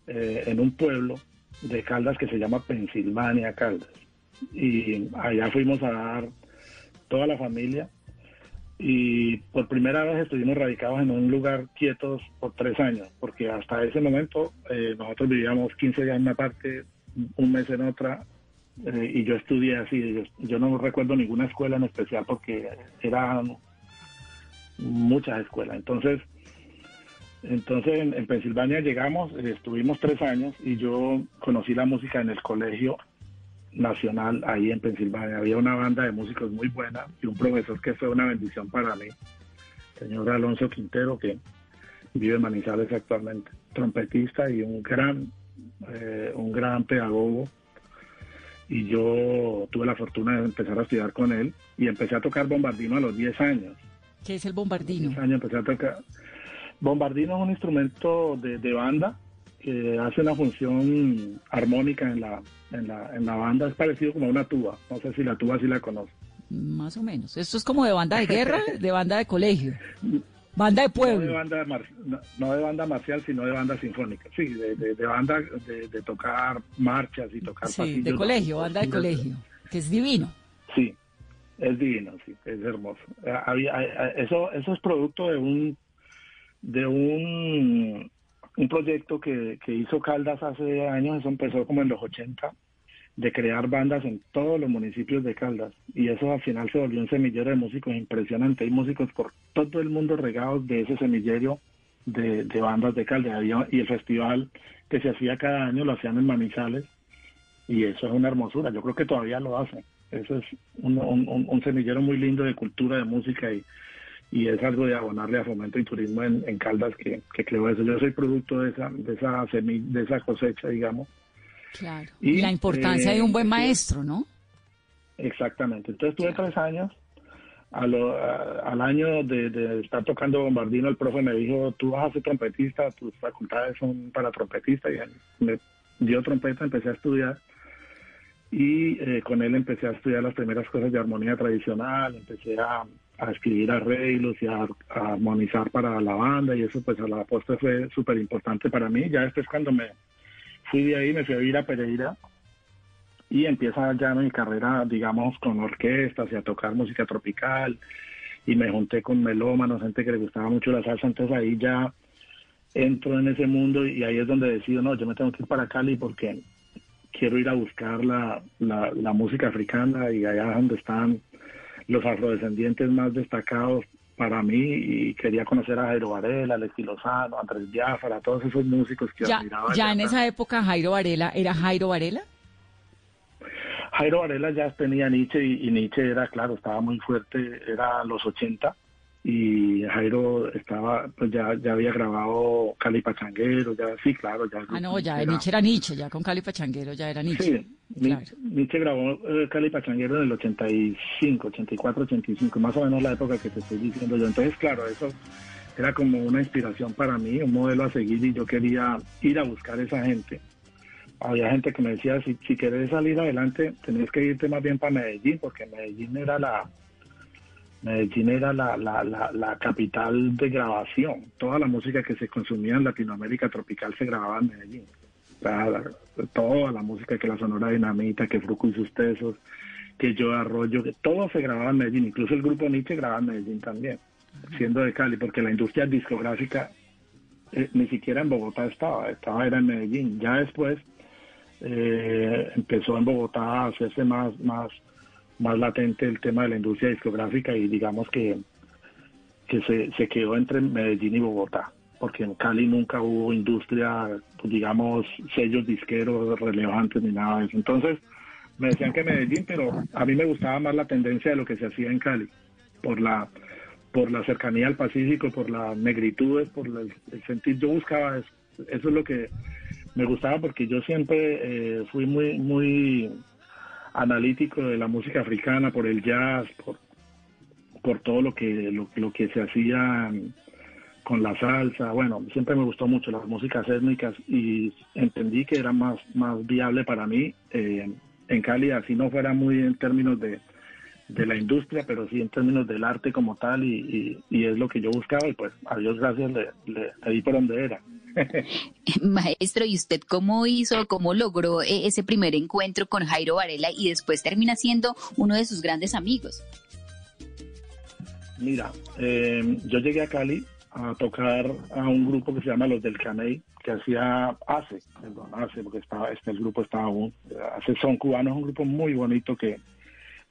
eh, en un pueblo de Caldas que se llama Pensilvania, Caldas. Y allá fuimos a dar toda la familia y por primera vez estuvimos radicados en un lugar quietos por tres años, porque hasta ese momento eh, nosotros vivíamos 15 días en una parte, un mes en otra, eh, y yo estudié así. Yo, no recuerdo ninguna escuela en especial porque eran muchas escuelas. Entonces, entonces en, en Pensilvania llegamos, eh, estuvimos tres años y yo conocí la música en el colegio nacional ahí en Pensilvania. Había una banda de músicos muy buena y un profesor que fue una bendición para mí, señor Alonso Quintero, que vive en Manizales actualmente, trompetista y un gran, eh, un gran pedagogo. Y yo tuve la fortuna de empezar a estudiar con él y empecé a tocar bombardino a los 10 años. ¿Qué es el bombardino? 10 años empecé a tocar. Bombardino es un instrumento de, de banda que hace una función armónica en la, en, la, en la banda. Es parecido como a una tuba. No sé si la tuba sí la conoce. Más o menos. Esto es como de banda de guerra, [LAUGHS] de banda de colegio. Banda de No de pueblo. banda, mar- no, no de banda marcial, sino de banda sinfónica. Sí, de, de, de banda de, de tocar marchas y tocar Sí, pasillos. de colegio, banda de colegio. Que es divino. Sí, es divino, sí, es hermoso. Eh, eh, eso, eso es producto de un de un, un proyecto que, que hizo Caldas hace años, eso empezó como en los 80, de crear bandas en todos los municipios de Caldas. Y eso al final se volvió un semillero de músicos impresionante. Hay músicos por todo el mundo regados de ese semillero de, de bandas de Caldas. Había- y el festival que se hacía cada año lo hacían en Manizales. Y eso es una hermosura. Yo creo que todavía lo hacen. Eso es un, semillero muy lindo de cultura, de música y, y es algo de abonarle a fomento y turismo en, en Caldas que, que creo eso. Yo soy producto de esa, de esa semi- de esa cosecha, digamos. Claro. Y, la importancia eh, de un buen sí. maestro, ¿no? Exactamente. Entonces tuve tres años. A lo- a- al año de, de estar tocando bombardino, el profe me dijo, tú vas a ser trompetista, tus facultades son para trompetista. Y me dio trompeta, empecé a estudiar. Y eh, con él empecé a estudiar las primeras cosas de armonía tradicional, empecé a, a escribir arreglos y a, armonizar para la banda y eso pues a la postre fue súper importante para mí. Ya después cuando me fui de ahí me fui a vivir a Pereira y empieza ya mi carrera, digamos, con orquestas y a tocar música tropical y me junté con melómanos, gente que le gustaba mucho la salsa, entonces ahí ya entro en ese mundo y ahí es donde decido, no, yo me tengo que ir para Cali porque quiero ir a buscar la, la, la música africana y allá donde están los afrodescendientes más destacados para mí y quería conocer a Jairo Varela, Alexi Lozano, Andrés Biafara, todos esos músicos que Ya, admiraba. ya en esa época Jairo Varela, ¿era Jairo Varela? Jairo Varela ya tenía Nietzsche y, y Nietzsche era, claro, estaba muy fuerte, era los 80 y Jairo estaba, pues ya, ya había grabado Cali Pachanguero, ya, sí, claro, ya. Ah, no, ya era- Nietzsche era Nietzsche, ya con Cali Pachanguero ya era Nietzsche. Sí, Ni- Nietzsche grabó eh, Cali Pachanguero en el 85, 84, 85, más o menos la época que te estoy diciendo yo. Entonces, claro, eso era como una inspiración para mí, un modelo a seguir y yo quería ir a buscar esa gente. Había gente que me decía, si, si querés salir adelante, tenés que irte más bien para Medellín, porque Medellín era la Medellín era la, la, la, capital de grabación. Toda la música que se consumía en Latinoamérica tropical se grababa en Medellín. Toda la música que la Sonora Dinamita, que Fruco y sus tesos, que Yo Arroyo, que todo se grababa en Medellín. Incluso el grupo Nietzsche grababa en Medellín también, siendo de Cali, porque la industria discográfica eh, ni siquiera en Bogotá estaba, estaba era en Medellín. Ya después eh, empezó en Bogotá a hacerse más, más, más latente el tema de la industria discográfica y digamos que, que se, se quedó entre Medellín y Bogotá, porque en Cali nunca hubo industria, pues, digamos, sellos disqueros relevantes ni nada de eso. Entonces me decían que Medellín, pero a mí me gustaba más la tendencia de lo que se hacía en Cali, por la por la cercanía al Pacífico, por las negritudes, por la- el sentir, yo buscaba eso, eso es lo que me gustaba porque yo siempre eh, fui muy muy analítico de la música africana, por el jazz, por, por todo lo que lo, lo que se hacía con la salsa, bueno, siempre me gustó mucho las músicas étnicas y entendí que era más, más viable para mí eh, en Cali, así no fuera muy en términos de, de la industria, pero sí en términos del arte como tal y, y- y es lo que yo buscaba y pues a Dios gracias le, le, le di por donde era. [LAUGHS] Maestro, ¿y usted cómo hizo, cómo logró eh, ese primer encuentro con Jairo Varela y después termina siendo uno de sus grandes amigos? Mira, eh, yo llegué a Cali a tocar a un grupo que se llama Los del Caney, que hacía ACE, perdón, ACE, porque estaba, este el grupo estaba aún, ACE son cubanos, un grupo muy bonito que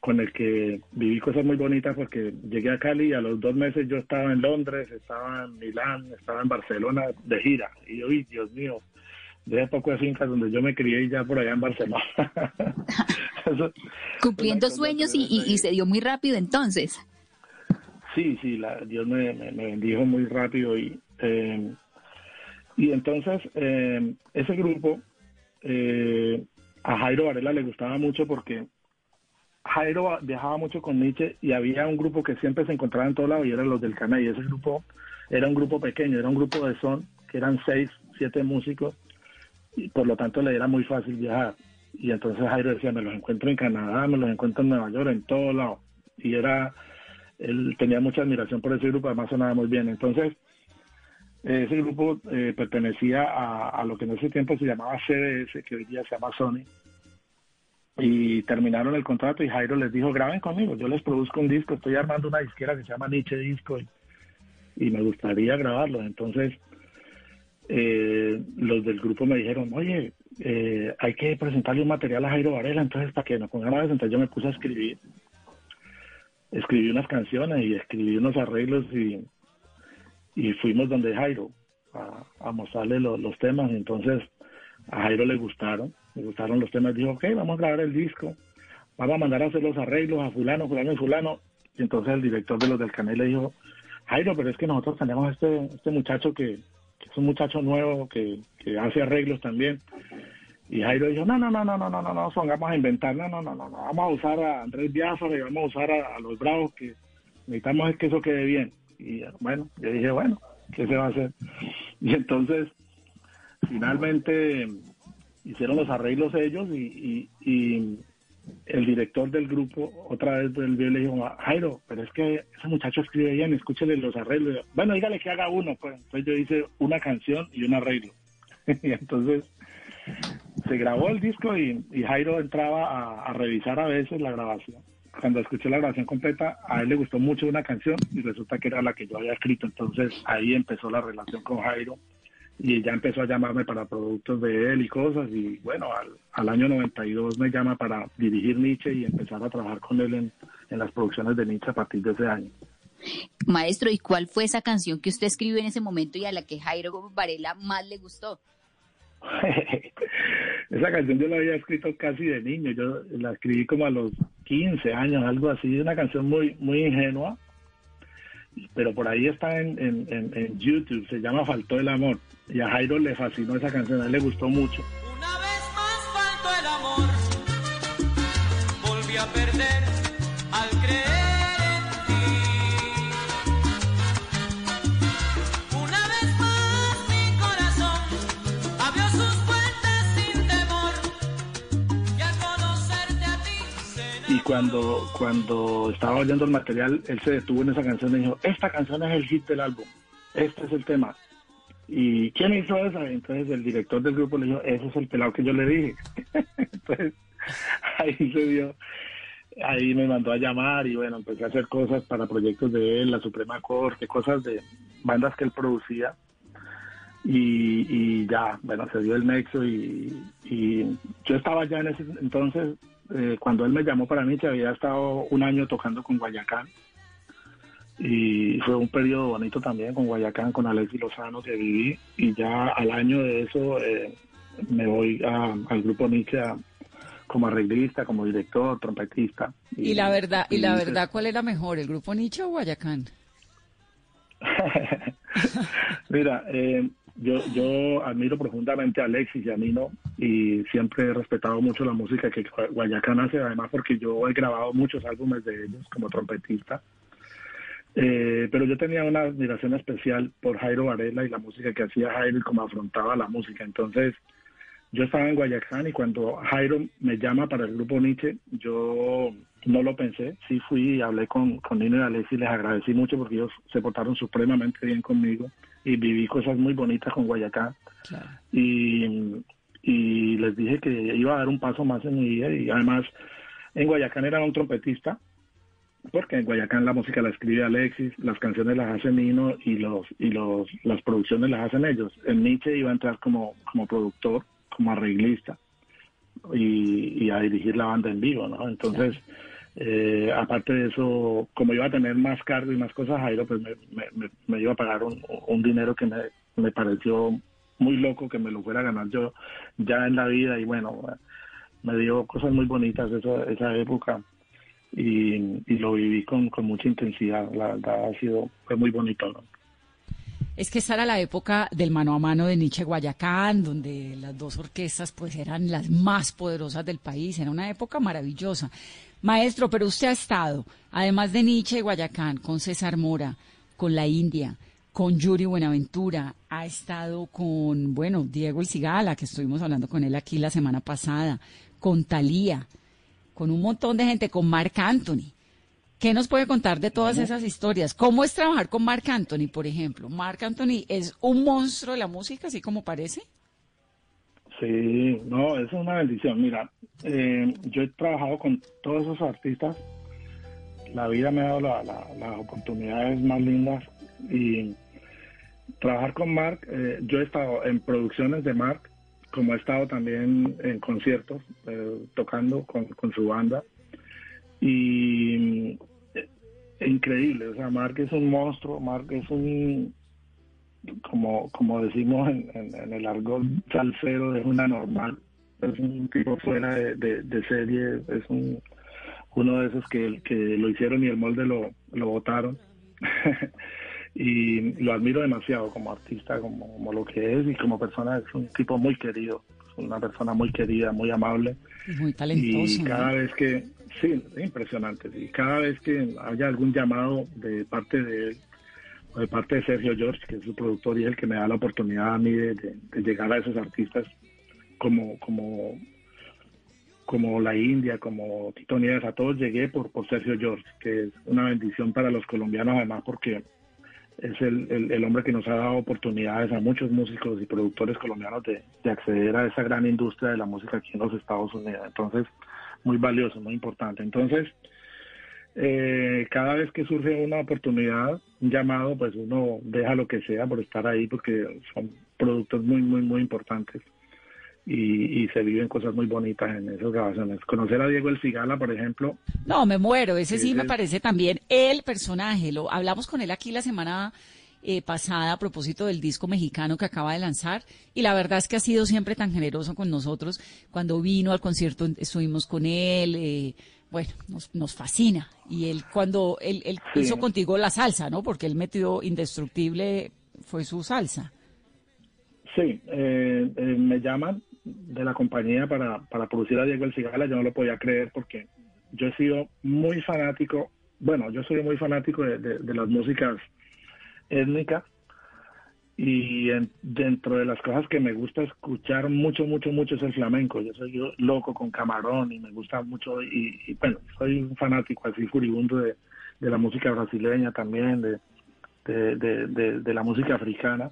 con el que viví cosas muy bonitas porque llegué a Cali y a los dos meses yo estaba en Londres, estaba en Milán, estaba en Barcelona de gira. Y yo, "Uy, Dios mío, de poco de fincas donde yo me crié y ya por allá en Barcelona. [LAUGHS] Eso- Cumpliendo sueños y, y- y se dio muy rápido entonces. Sí, sí, la, Dios me, me- me bendijo muy rápido y eh, y entonces eh, ese grupo eh, a Jairo Varela le gustaba mucho porque Jairo viajaba mucho con Nietzsche y había un grupo que siempre se encontraba en todo lado y eran los del Canal. Y ese grupo era un grupo pequeño, era un grupo de son que eran seis, siete músicos y por lo tanto le era muy fácil viajar. Y entonces Jairo decía me los encuentro en Canadá, me los encuentro en Nueva York, en todo lado y era él tenía mucha admiración por ese grupo, además sonaba muy bien. Entonces, ese grupo eh, pertenecía a, a lo que en ese tiempo se llamaba CBS, que hoy día se llama Sony, y terminaron el contrato y Jairo les dijo, graben conmigo, yo les produzco un disco, estoy armando una disquera que se llama Nietzsche Disco y, me gustaría grabarlo. Entonces, eh, los del grupo me dijeron, oye, eh, hay que presentarle un material a Jairo Varela, entonces para que nos pongamos a presentar, yo me puse a escribir escribí unas canciones y escribí unos arreglos y, y fuimos donde Jairo a, mostrarle lo- los temas. Entonces a Jairo le gustaron, le gustaron los temas. Dijo, ok, vamos a grabar el disco, vamos a mandar a hacer los arreglos a fulano, fulano y fulano. Y entonces el director de los del canal le dijo, Jairo, pero es que nosotros tenemos este, este muchacho que, es un muchacho nuevo que, que hace arreglos también. Y Jairo dijo, no, no, no, no, no, no, no, no, vamos a inventar, no, no, no, no, no, vamos a usar a Andrés Biafara y vamos a usar a, a los Bravos, que necesitamos es que eso quede bien. Y bueno, yo dije, bueno, ¿qué se va a hacer? [LAUGHS] Y entonces, finalmente hicieron los arreglos ellos y, y, y el director del grupo otra vez del le dijo, Jairo, pero es que ese muchacho escribe bien, escúchele los arreglos. Bueno, dígale que haga uno, pues. Entonces yo hice una canción y un arreglo. [LAUGHS] y entonces se grabó el disco y, y Jairo entraba a, a, revisar a veces la grabación. Cuando escuché la grabación completa, a él le gustó mucho una canción y resulta que era la que yo había escrito. Entonces ahí empezó la relación con Jairo y ya empezó a llamarme para productos de él y cosas y bueno, al, al año 92 me llama para dirigir Nietzsche y empezar a trabajar con él en, en las producciones de Nietzsche a partir de ese año. Maestro, ¿y cuál fue esa canción que usted escribió en ese momento y a la que Jairo Varela más le gustó? [LAUGHS] esa canción yo la había escrito casi de niño, yo la escribí como a los 15 años, algo así, una canción muy, muy ingenua, pero por ahí está en, en, en, YouTube, se llama Faltó el Amor, y a Jairo le fascinó esa canción, a él le gustó mucho. Una vez más faltó el amor, volví a perder cuando, cuando estaba oyendo el material, él se detuvo en esa canción y dijo, esta canción es el hit del álbum, este es el tema. ¿Y quién hizo esa? Entonces el director del grupo le dijo, ese es el pelado que yo le dije. [LAUGHS] Entonces ahí se dio, ahí me mandó a llamar y bueno, empecé a hacer cosas para proyectos de él, la Suprema Corte, cosas de bandas que él producía. Y, y ya, bueno, se dio el nexo y, y yo estaba ya en ese entonces, eh, cuando él me llamó para Nietzsche, había estado un año tocando con Guayacán y fue un periodo bonito también con Guayacán, con Alexis Lozano que viví y ya al año de eso eh, me voy a, al grupo Nietzsche a, como arreglista, como director, trompetista. Y, y la verdad, y, y la verdad, ¿cuál era mejor, el grupo Nietzsche o Guayacán? [LAUGHS] Mira, eh, yo, yo admiro profundamente a Alexis y a Nino y siempre he respetado mucho la música que Guayacán hace, además porque yo he grabado muchos álbumes de ellos como trompetista. Eh, pero yo tenía una admiración especial por Jairo Varela y la música que hacía Jairo y cómo afrontaba la música. Entonces, yo estaba en Guayacán y cuando Jairo me llama para el grupo Nietzsche, yo no lo pensé. Sí fui y hablé con, con Nino y Alexis y les agradecí mucho porque ellos se portaron supremamente bien conmigo y viví cosas muy bonitas con Guayacán. Claro. Y, y les dije que iba a dar un paso más en mi vida y además en Guayacán era un trompetista porque en Guayacán la música la escribe Alexis, las canciones las hace Nino y los y los las producciones las hacen ellos. En Nietzsche iba a entrar como como productor, como arreglista y, y a dirigir la banda en vivo, ¿no? Entonces, eh, aparte de eso, como iba a tener más cargo y más cosas, Jairo pues me, me, me iba a pagar un, un dinero que me, pareció muy loco que me lo fuera a ganar yo ya en la vida y bueno, me dio cosas muy bonitas esa, esa época y, lo viví con, mucha intensidad. La verdad ha sido fue muy bonito. Es que esta era la época del mano a mano de Nietzsche Guayacán, donde las dos orquestas pues eran las más poderosas del país. Era una época maravillosa. Maestro, pero usted ha estado, además de Nietzsche Guayacán, con César Mora, con la India, con Yuri Buenaventura, ha estado con, bueno, Diego El Cigala, que estuvimos hablando con él aquí la semana pasada, con Talía, con un montón de gente, con Mark Anthony. ¿Qué nos puede contar de todas esas historias? ¿Cómo es trabajar con Mark Anthony, por ejemplo? ¿Mark Anthony es un monstruo de la música, así como parece? Sí, no, es una bendición. Mira, eh, yo he trabajado con todos esos artistas. La vida me ha dado la, la, las oportunidades más lindas y trabajar con Mark, eh, yo he estado en producciones de Mark, como he estado también en conciertos, eh, tocando con, con, su banda. Y increíble, o sea, Mark es un monstruo, Mark es un, como, como decimos en, en, en el argot salsero, es una normal, es un tipo fuera de, de, de serie, es un, uno de esos que, que lo hicieron y el molde lo, lo botaron. [LAUGHS] y lo admiro demasiado como artista, como, como, lo que es y como persona es un tipo muy querido. una persona muy querida, muy amable. Muy talentoso. Y cada vez que, sí, impresionante. Y cada vez que haya algún llamado de parte de él, de parte de Sergio George, que es su productor y es el que me da la oportunidad a mí de, llegar a esos artistas como, como, como La India, como Tito Nieves, a todos llegué por, por Sergio George, que es una bendición para los colombianos además porque es el, el- el hombre que nos ha dado oportunidades a muchos músicos y productores colombianos de, de acceder a esa gran industria de la música aquí en los Estados Unidos. Entonces, muy valioso, muy importante. Entonces, eh, cada vez que surge una oportunidad, un llamado, pues uno deja lo que sea por estar ahí porque son productos muy, muy, muy importantes y, y se viven cosas muy bonitas en esas grabaciones. Conocer a Diego El Cigala, por ejemplo, No, me muero. Ese sí Ese me es- parece también el personaje. Lo hablamos con él aquí la semana eh, pasada a propósito del disco mexicano que acaba de lanzar y la verdad es que ha sido siempre tan generoso con nosotros. Cuando vino al concierto estuvimos con él. eh, bueno, nos, nos fascina. Y él cuando él, él Sí. hizo contigo la salsa, ¿no? Porque él metió Indestructible fue su salsa. Sí, eh, eh, me llaman de la compañía para, para producir a Diego El Cigala. Yo no lo podía creer porque yo he sido muy fanático, bueno, yo soy muy fanático de, de- de las músicas étnicas y en- dentro de las cosas que me gusta escuchar mucho, mucho, mucho es el flamenco. Yo soy yo loco con camarón y me gusta mucho y, bueno, soy un fanático así furibundo de, la música brasileña también, de, de, la música africana.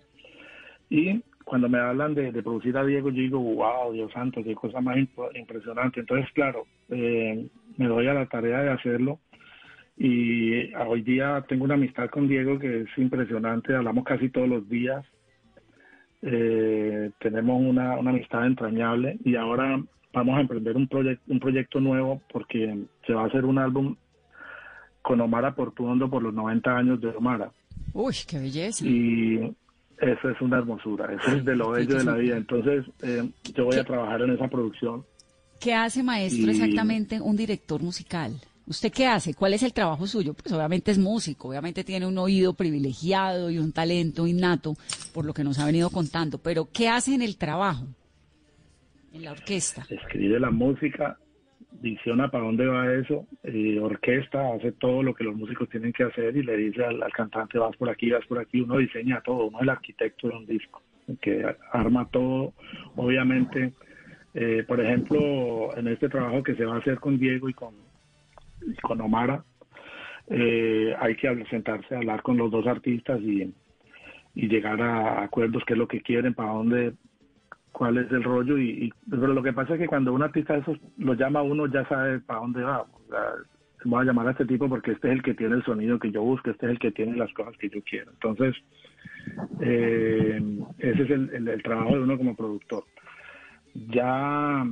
Y cuando me hablan de, producir a Diego, yo digo, wow, Dios santo, qué cosa más impresionante. Entonces, claro, eh, me doy a la tarea de hacerlo. Y a- hoy día tengo una amistad con Diego que es impresionante, hablamos casi todos los días. Eh, tenemos una, una amistad entrañable y ahora vamos a emprender un, proyecto un proyecto nuevo porque se va a hacer un álbum con Omar Portuondo por los 90 años de Omar Uy, qué belleza. y eso es una hermosura, eso es de lo bello de la vida. Entonces, eh, yo voy a trabajar en esa producción. ¿Qué hace, maestro, Y- exactamente un director musical? ¿Usted qué hace? ¿Cuál es el trabajo suyo? Pues obviamente es músico, obviamente tiene un oído privilegiado y un talento innato, por lo que nos ha venido contando, pero ¿qué hace en el trabajo? En la orquesta. Escribe la música, visiona para dónde va eso, eh, orquesta, hace todo lo que los músicos tienen que hacer y le dice al, al cantante, vas por aquí, vas por aquí. Uno diseña todo, uno es el arquitecto de un disco, que arma todo. Obviamente, eh, por ejemplo, en este trabajo que se va a hacer con Diego y con, con Omara, eh, hay que sentarse a hablar con los dos artistas y, llegar a acuerdos, qué es lo que quieren, para dónde, cuál es el rollo. Y, pero lo que pasa es que cuando un artista de esos lo llama uno, ya sabe para dónde va. O voy a llamar a este tipo porque este es el que tiene el sonido que yo busco, este es el que tiene las cosas que yo quiero. Entonces, eh, ese es el- el trabajo de uno como productor. Ya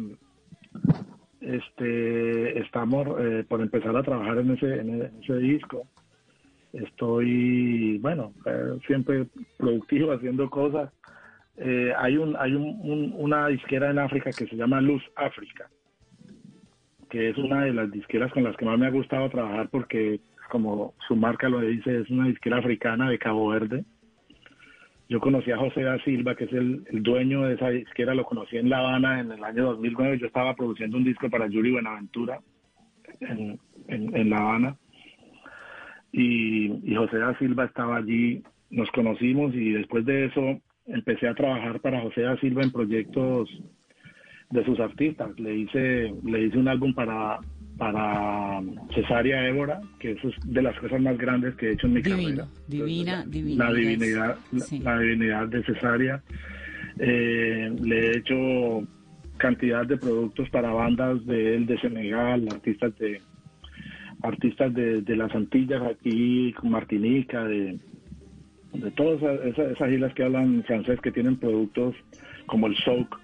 este estamos eh, por empezar a trabajar en ese, en e- ese disco. Estoy, bueno, eh, siempre productivo [LAUGHS] haciendo cosas. Eh, hay un hay un- una disquera en África que se llama Luz África, que es una de las disqueras con las que más me ha gustado trabajar porque, como su marca lo dice, es una disquera africana de Cabo Verde. Yo conocí a José da Silva, que es el, dueño de esa disquera, lo conocí en La Habana en el año 2009. Yo estaba produciendo un disco para Yuri Buenaventura en, en, en La Habana. Y, y José da Silva estaba allí, nos conocimos y después de eso empecé a trabajar para José da Silva en proyectos de sus artistas. Le hice, le hice un álbum para, para Cesárea Évora, que eso es de las cosas más grandes que he hecho en mi Divino, carrera. divina, divina. La divinidad, la- Sí. la, divinidad de Cesárea. Eh, le he hecho cantidad de productos para bandas de él, de Senegal, artistas de artistas de, de las Antillas aquí, Martinica, de, de todas esas, esas- esas islas que hablan francés que tienen productos como el souk.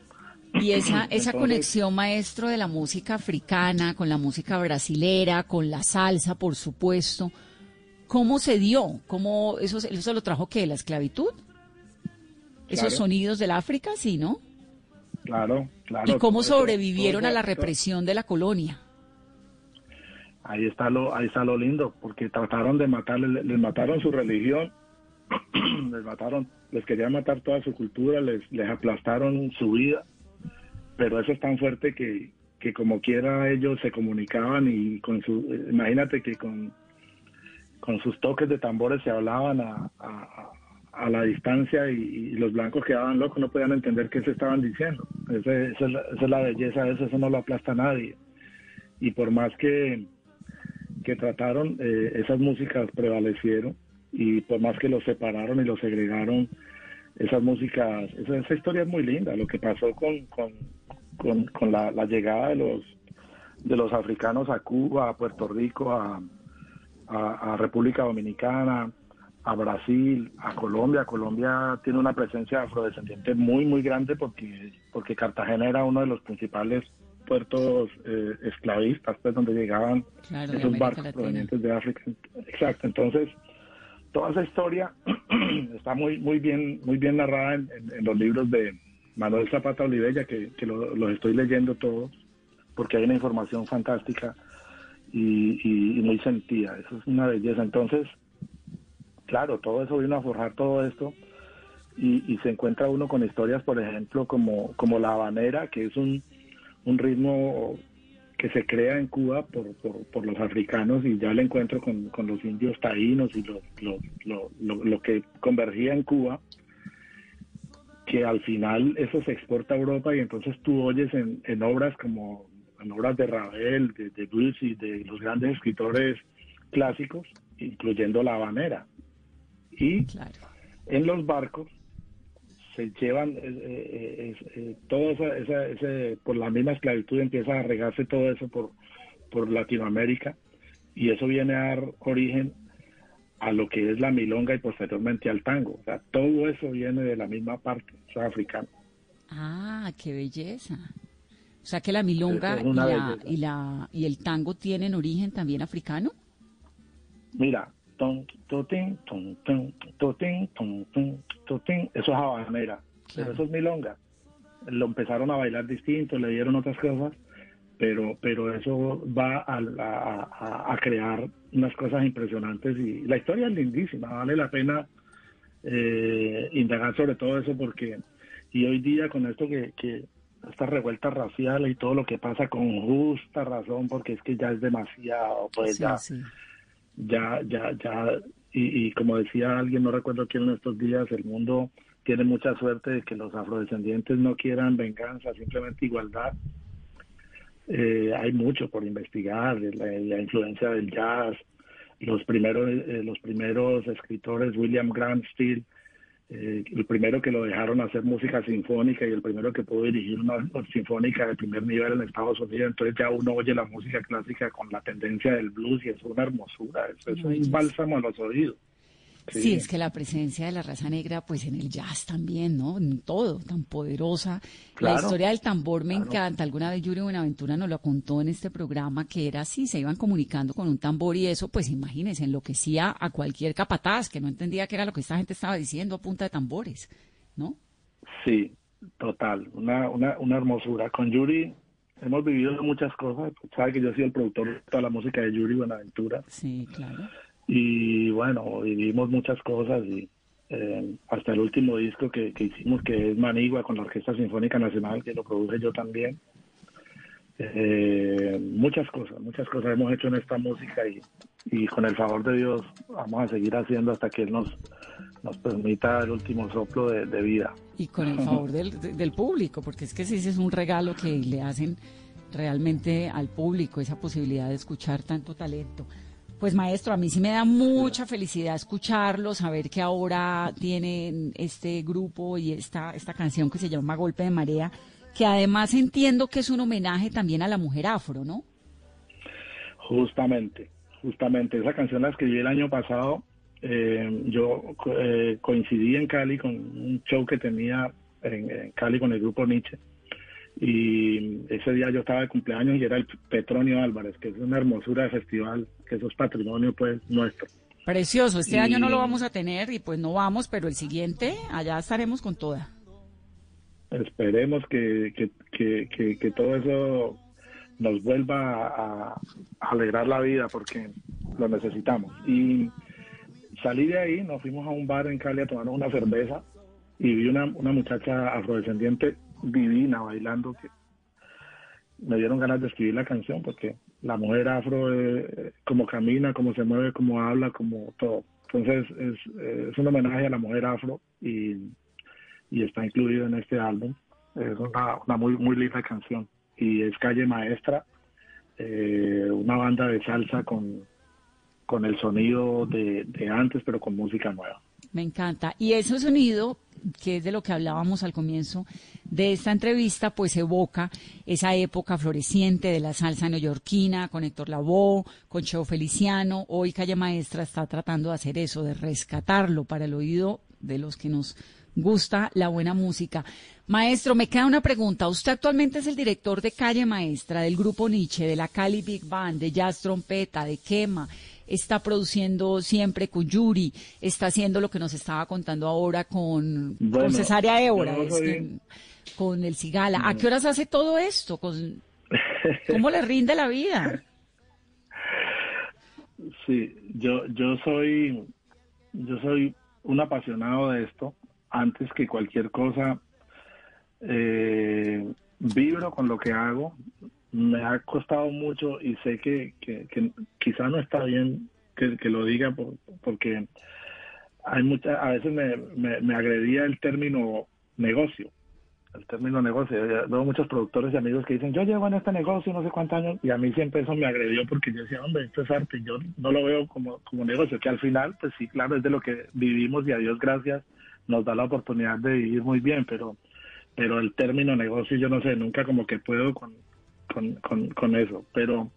Y esa, [CLEARS THROAT] esa Entonces- conexión, maestro, de la música africana con la música brasilera, con la salsa, por supuesto, ¿cómo se dio? ¿Cómo eso, eso lo trajo qué? ¿La esclavitud? Esos Claro. sonidos del África, sí, ¿no? Claro, claro. ¿Y cómo sobrevivieron todo a la represión de la colonia? Ahí está lo, ahí está lo lindo, porque trataron de matarles, les, les mataron su religión, [CLEARS THROAT] les mataron, les querían matar toda su cultura, les, les aplastaron su vida, pero eso es tan fuerte que, que como quiera ellos se comunicaban y con su, imagínate que con, con sus toques de tambores se hablaban a, a, a la distancia y, los blancos quedaban locos, no podían entender qué se estaban diciendo. Esa, es la, esa es la belleza eso, eso no lo aplasta nadie. Y por más que, que trataron, eh, esas músicas prevalecieron y por más que los separaron y los segregaron, esas músicas, esa, esa historia es muy linda, lo que pasó con, con, con, con la, la llegada de los, de los africanos a Cuba, a Puerto Rico, a, a, a República Dominicana, a Brasil, a Colombia. Colombia tiene una presencia afrodescendiente muy, muy grande porque, porque Cartagena era uno de los principales puertos eh, esclavistas, pues donde llegaban Claro, esos barcos Latina. provenientes de África. Exacto. Entonces, toda esa historia [CLEARS THROAT] está muy, muy bien, muy bien narrada en, en- en los libros de Manuel Zapata Olivella, que, lo- los estoy leyendo todos, porque hay una información fantástica y, y- y muy sentida. Eso es una belleza. Entonces, claro, todo eso vino a forjar todo esto y, se encuentra uno con historias, por ejemplo, como, la habanera, que es un, ritmo que se crea en Cuba por, los africanos y ya el encuentro con, los indios taínos y lo, lo- lo que convergía en Cuba, que al final eso se exporta a Europa y entonces tú oyes en, en obras como en obras de Ravel, de, de Debussy, de los grandes escritores clásicos, incluyendo la habanera. Y en los barcos se llevan eh, eh, eh, eh, todo esa, esa- ese, por la misma esclavitud empieza a regarse todo eso por, por Latinoamérica y eso viene a dar origen a lo que es la milonga y posteriormente al tango. O sea, todo eso viene de la misma parte, o sea, africana. Ah, qué belleza. O sea que la milonga y, la, y, la, y el tango tienen origen también africano. Mira, ton, totín, ton, ton, totín, ton, ton, totín, eso es habanera, pero eso es milonga. Lo empezaron a bailar distinto, le dieron otras cosas, pero pero eso va a- a- a crear unas cosas impresionantes y la historia es lindísima, vale la pena eh, indagar sobre todo eso porque y hoy día con esto que, que esta revuelta racial y todo lo que pasa con justa razón porque es que ya es demasiado pues Sí, ya sí. ya, ya, ya, y, y como decía alguien, no recuerdo quién en estos días, el mundo tiene mucha suerte de que los afrodescendientes no quieran venganza, simplemente igualdad. Eh, hay mucho por investigar, la, la influencia del jazz, los primeros, eh, los primeros escritores, William Grant Steele, eh, el primero que lo dejaron hacer música sinfónica y el primero que pudo dirigir una una sinfónica de primer nivel en Estados Unidos. Entonces ya uno oye la música clásica con la tendencia del blues y es una hermosura, eso es un bálsamo a los oídos. Sí. es que la presencia de la raza negra, pues en el jazz también, ¿no? En todo, tan poderosa. La historia del tambor me claro. encanta. Alguna vez Yuri Buenaventura nos lo contó en este programa, que era así, se iban comunicando con un tambor y eso, pues imagínense, enloquecía a cualquier capataz que no entendía qué era lo que esta gente estaba diciendo a punta de tambores, ¿no? Sí, total, una, una, una hermosura. Con Yuri hemos vivido muchas cosas, sabe que yo soy el productor de toda la música de Yuri Buenaventura. Sí, claro. Y bueno, vivimos muchas cosas y eh, hasta el último disco que, que hicimos que es Manigua con la Orquesta Sinfónica Nacional que lo produje yo también. Eh, muchas cosas, muchas cosas hemos hecho en esta música y, y con el favor de Dios vamos a seguir haciendo hasta que Él nos, nos permita el último soplo de, vida. Y con el favor del, de- del público, porque es que sí, es un regalo que le hacen realmente al público, esa posibilidad de escuchar tanto talento. Pues maestro, a mí sí me da mucha felicidad escucharlo, saber que ahora tienen este grupo y esta, esta canción que se llama Golpe de Marea, que además entiendo que es un homenaje también a la mujer afro, ¿no? Justamente, justamente. Esa canción la escribí el año pasado. Eh, yo eh, coincidí en Cali con un show que tenía en, en Cali con el grupo Nietzsche. Y ese día yo estaba de cumpleaños y era el Petronio Álvarez, que es una hermosura de festival, que eso es patrimonio pues nuestro. Precioso, este Y- año no lo vamos a tener y pues no vamos, pero el siguiente allá estaremos con toda. Esperemos que, que, que, que- que todo eso nos vuelva a, a alegrar la vida porque lo necesitamos. Y salí de ahí, nos fuimos a un bar en Cali a tomarnos una cerveza y vi una, una muchacha afrodescendiente divina bailando que me dieron ganas de escribir la canción porque la mujer afro, eh, como camina, como se mueve, como habla, como todo. Entonces es, es un homenaje a la mujer afro y, y está incluido en este álbum. Es una, una muy, muy linda canción y es Calle Maestra, eh, una banda de salsa con, con el sonido de, de antes pero con música nueva. Me encanta. Y ese sonido, que es de lo que hablábamos al comienzo de esta entrevista, pues evoca esa época floreciente de la salsa neoyorquina, con Héctor Lavoe, con Cheo Feliciano. Hoy Calle Maestra está tratando de hacer eso, de rescatarlo para el oído de los que nos gusta la buena música. Maestro, me queda una pregunta. Usted actualmente es el director de Calle Maestra, del grupo Nietzsche, de la Cali Big Band, de Jazz Trompeta, de Quema está produciendo siempre con Yuri, está haciendo lo que nos estaba contando ahora con, con Cesárea Évora, con el Cigala. ¿A qué horas hace todo esto? Con, [LAUGHS] ¿Cómo le rinde la vida? Sí, yo, yo soy, yo soy un apasionado de esto. Antes que cualquier cosa, eh, vibro con lo que hago me ha costado mucho y sé que, que, quizá no está bien que, lo diga porque hay mucha, a veces me, me, agredía el término negocio, el término negocio. Veo muchos productores y amigos que dicen, yo llevo en este negocio no sé cuántos años, y a mí siempre eso me agredió porque yo decía, hombre, esto es arte, yo no lo veo como, como negocio, que al final, pues sí, claro, es de lo que vivimos y a Dios gracias nos da la oportunidad de vivir muy bien, pero pero el término negocio yo no sé, nunca como que puedo con, con, con, eso. Pero,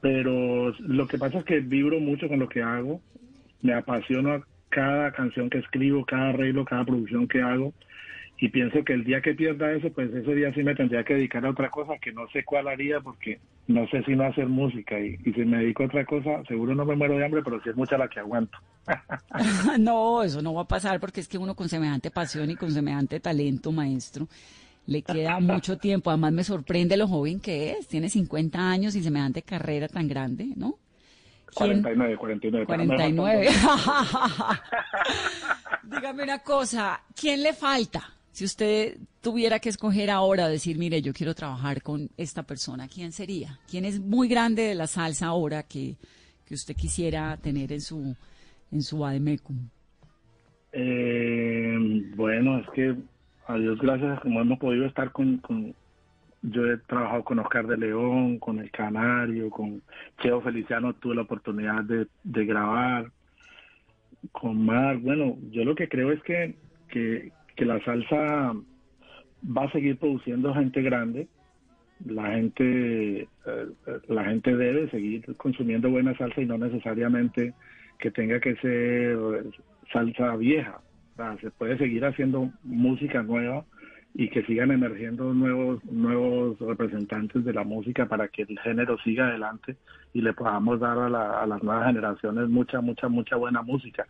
pero lo que pasa es que vibro mucho con lo que hago, me apasiona cada canción que escribo, cada arreglo, cada producción que hago y pienso que el día que pierda eso, pues ese día sí me tendría que dedicar a otra cosa que no sé cuál haría porque no sé si no hacer música y, y si me dedico a otra cosa, seguro no me muero de hambre, pero sí es mucha la que aguanto. [LAUGHS] [LAUGHS] no, eso no va a pasar porque es que uno con semejante pasión y con semejante talento, maestro, le queda mucho tiempo. Además me sorprende lo joven que es. Tiene 50 años y semejante carrera tan grande, ¿no? 49, 49. 49. Dígame una cosa, ¿quién le falta? Si usted tuviera que escoger ahora, decir, mire, yo quiero trabajar con esta persona, ¿quién sería? ¿Quién es muy grande de la salsa ahora que, que usted quisiera tener en su, en su Ademecum? Eh, bueno, es que a Dios gracias, como hemos podido estar con, yo he trabajado con Oscar de León, con El Canario, con Cheo Feliciano, tuve la oportunidad de, grabar, con Mar. Bueno, yo lo que creo es que, que, la salsa va a seguir produciendo gente grande. La gente, eh, la gente debe seguir consumiendo buena salsa y no necesariamente que tenga que ser salsa vieja se puede seguir haciendo música nueva y que sigan emergiendo nuevos nuevos representantes de la música para que el género siga adelante y le podamos dar a, a las nuevas generaciones mucha mucha mucha buena música.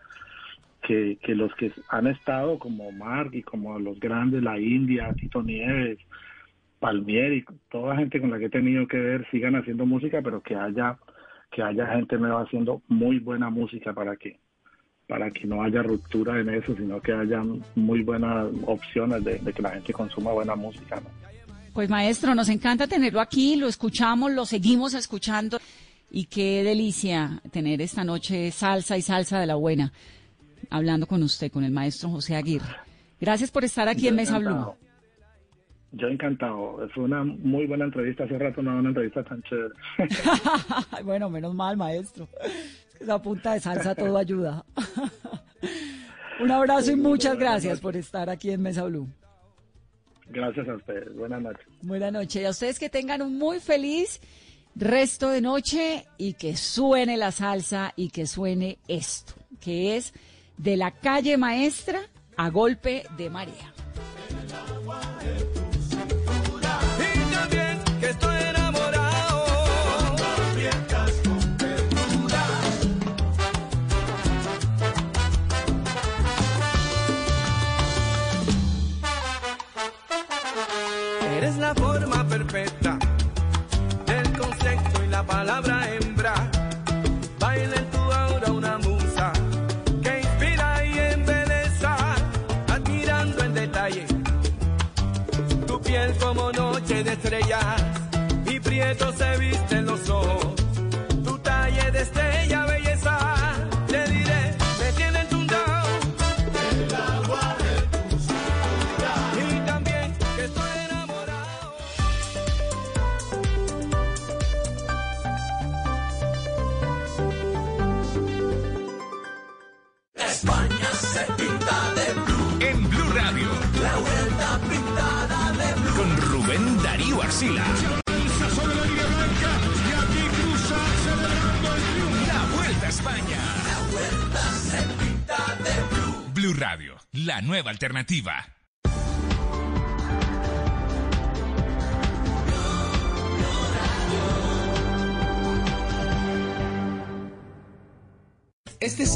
Que, que los que han estado como Mark y como los grandes la India Tito Nieves Palmieri toda la gente con la que he tenido que ver sigan haciendo música pero que haya que haya gente nueva haciendo muy buena música para que para que no haya ruptura en eso, sino que haya muy buenas opciones de, que la gente consuma buena música. Pues maestro, nos encanta tenerlo aquí, lo escuchamos, lo seguimos escuchando y qué delicia tener esta noche salsa y salsa de la buena, hablando con usted, con el maestro José Aguirre. Gracias por estar aquí en Mesa Blue. Yo encantado. Fue una muy buena entrevista. Hace rato no una entrevista tan chévere. [LAUGHS] bueno, menos mal, maestro. Esa punta de salsa todo ayuda. [LAUGHS] Un abrazo y muchas gracias por estar aquí en Mesa Blue. Gracias a ustedes. Buenas noches. Buenas noches. Y a ustedes que tengan un muy feliz resto de noche y que suene la salsa y que suene esto, que es de la calle maestra a golpe de marea. Triunfo. La Vuelta a España. La vuelta se pinta de blue. Blue Radio, la nueva alternativa.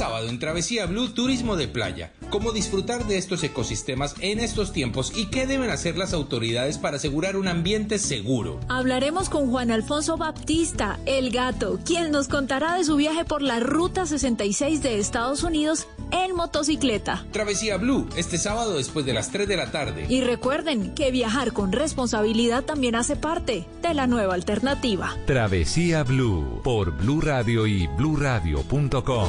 Sábado en Travesía Blue Turismo de Playa. Cómo disfrutar de estos ecosistemas en estos tiempos y qué deben hacer las autoridades para asegurar un ambiente seguro. Hablaremos con Juan Alfonso Baptista, el gato, quien nos contará de su viaje por la Ruta 66 de Estados Unidos en motocicleta. Travesía Blue, este sábado después de las 3 de la tarde. Y recuerden que viajar con responsabilidad también hace parte de la nueva alternativa. Travesía Blue por Blue Radio y bluradio.com.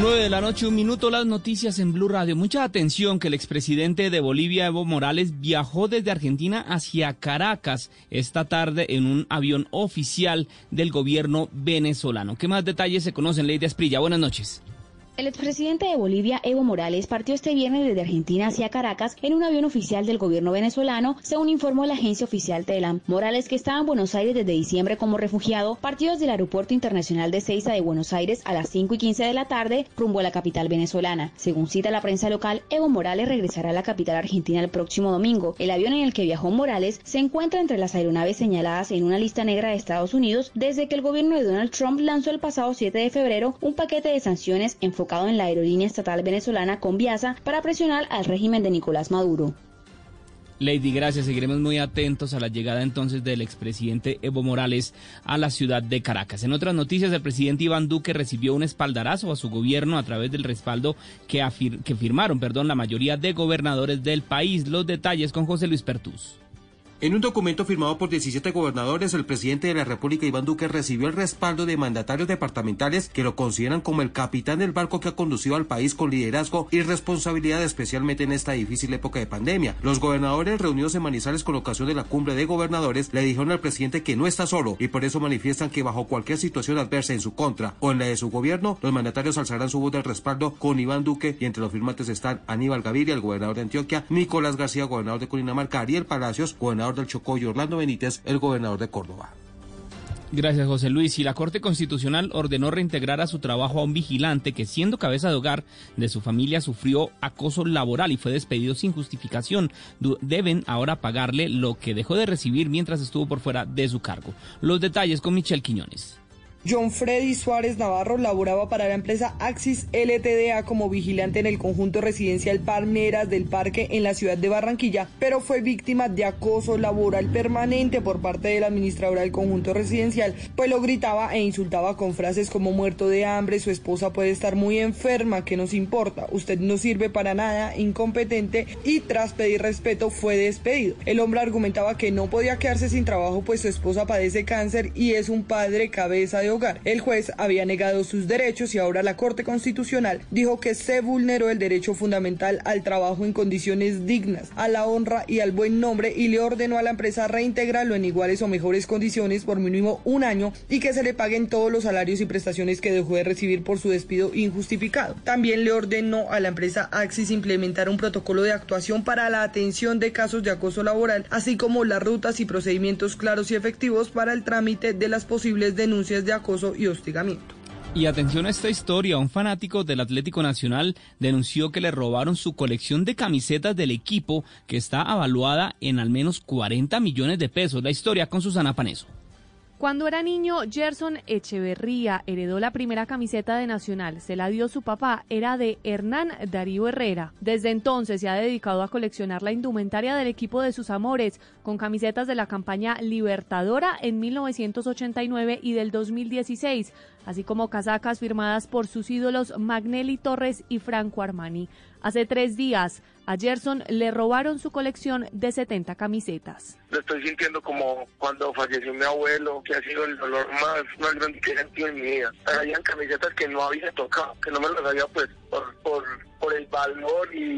9 de la noche, un minuto, las noticias en Blue Radio. Mucha atención que el expresidente de Bolivia, Evo Morales, viajó desde Argentina hacia Caracas esta tarde en un avión oficial del gobierno venezolano. ¿Qué más detalles se conocen, Lady Asprilla? Buenas noches. El expresidente de Bolivia, Evo Morales, partió este viernes desde Argentina hacia Caracas en un avión oficial del gobierno venezolano, según informó la agencia oficial TELAM. Morales, que estaba en Buenos Aires desde diciembre como refugiado, partió desde el Aeropuerto Internacional de Ceiza de Buenos Aires a las 5 y 15 de la tarde rumbo a la capital venezolana. Según cita la prensa local, Evo Morales regresará a la capital argentina el próximo domingo. El avión en el que viajó Morales se encuentra entre las aeronaves señaladas en una lista negra de Estados Unidos desde que el gobierno de Donald Trump lanzó el pasado 7 de febrero un paquete de sanciones enfocado en la aerolínea estatal venezolana Conviasa para presionar al régimen de Nicolás Maduro. Lady, gracias. Seguiremos muy atentos a la llegada entonces del expresidente Evo Morales a la ciudad de Caracas. En otras noticias, el presidente Iván Duque recibió un espaldarazo a su gobierno a través del respaldo que, afir- que firmaron perdón, la mayoría de gobernadores del país. Los detalles con José Luis Pertús. En un documento firmado por 17 gobernadores, el presidente de la República, Iván Duque, recibió el respaldo de mandatarios departamentales que lo consideran como el capitán del barco que ha conducido al país con liderazgo y responsabilidad, especialmente en esta difícil época de pandemia. Los gobernadores reunidos en Manizales con ocasión de la cumbre de gobernadores le dijeron al presidente que no está solo y por eso manifiestan que bajo cualquier situación adversa en su contra o en la de su gobierno, los mandatarios alzarán su voz del respaldo con Iván Duque y entre los firmantes están Aníbal Gaviria, el gobernador de Antioquia, Nicolás García, gobernador de Cundinamarca, Ariel Palacios, gobernador del Chocó Orlando Benítez, el gobernador de Córdoba. Gracias, José Luis. Y la Corte Constitucional ordenó reintegrar a su trabajo a un vigilante que, siendo cabeza de hogar de su familia, sufrió acoso laboral y fue despedido sin justificación. Deben ahora pagarle lo que dejó de recibir mientras estuvo por fuera de su cargo. Los detalles con Michelle Quiñones. John Freddy Suárez Navarro laboraba para la empresa Axis LTDA como vigilante en el conjunto residencial Palmeras del Parque en la ciudad de Barranquilla, pero fue víctima de acoso laboral permanente por parte de la administradora del conjunto residencial, pues lo gritaba e insultaba con frases como muerto de hambre, su esposa puede estar muy enferma, que nos importa, usted no sirve para nada, incompetente y tras pedir respeto fue despedido. El hombre argumentaba que no podía quedarse sin trabajo pues su esposa padece cáncer y es un padre cabeza de hogar. El juez había negado sus derechos y ahora la Corte Constitucional dijo que se vulneró el derecho fundamental al trabajo en condiciones dignas, a la honra y al buen nombre y le ordenó a la empresa reintegrarlo en iguales o mejores condiciones por mínimo un año y que se le paguen todos los salarios y prestaciones que dejó de recibir por su despido injustificado. También le ordenó a la empresa Axis implementar un protocolo de actuación para la atención de casos de acoso laboral, así como las rutas y procedimientos claros y efectivos para el trámite de las posibles denuncias de acoso y hostigamiento. Y atención a esta historia, un fanático del Atlético Nacional denunció que le robaron su colección de camisetas del equipo que está avaluada en al menos 40 millones de pesos. La historia con Susana Paneso. Cuando era niño, Gerson Echeverría heredó la primera camiseta de Nacional. Se la dio su papá, era de Hernán Darío Herrera. Desde entonces se ha dedicado a coleccionar la indumentaria del equipo de sus amores, con camisetas de la campaña Libertadora en 1989 y del 2016, así como casacas firmadas por sus ídolos Magnelli Torres y Franco Armani. Hace tres días, a Gerson le robaron su colección de 70 camisetas. Lo estoy sintiendo como cuando falleció mi abuelo, que ha sido el dolor más, más grande que he sentido en mi vida. Habían camisetas que no había tocado, que no me las había por, por el valor y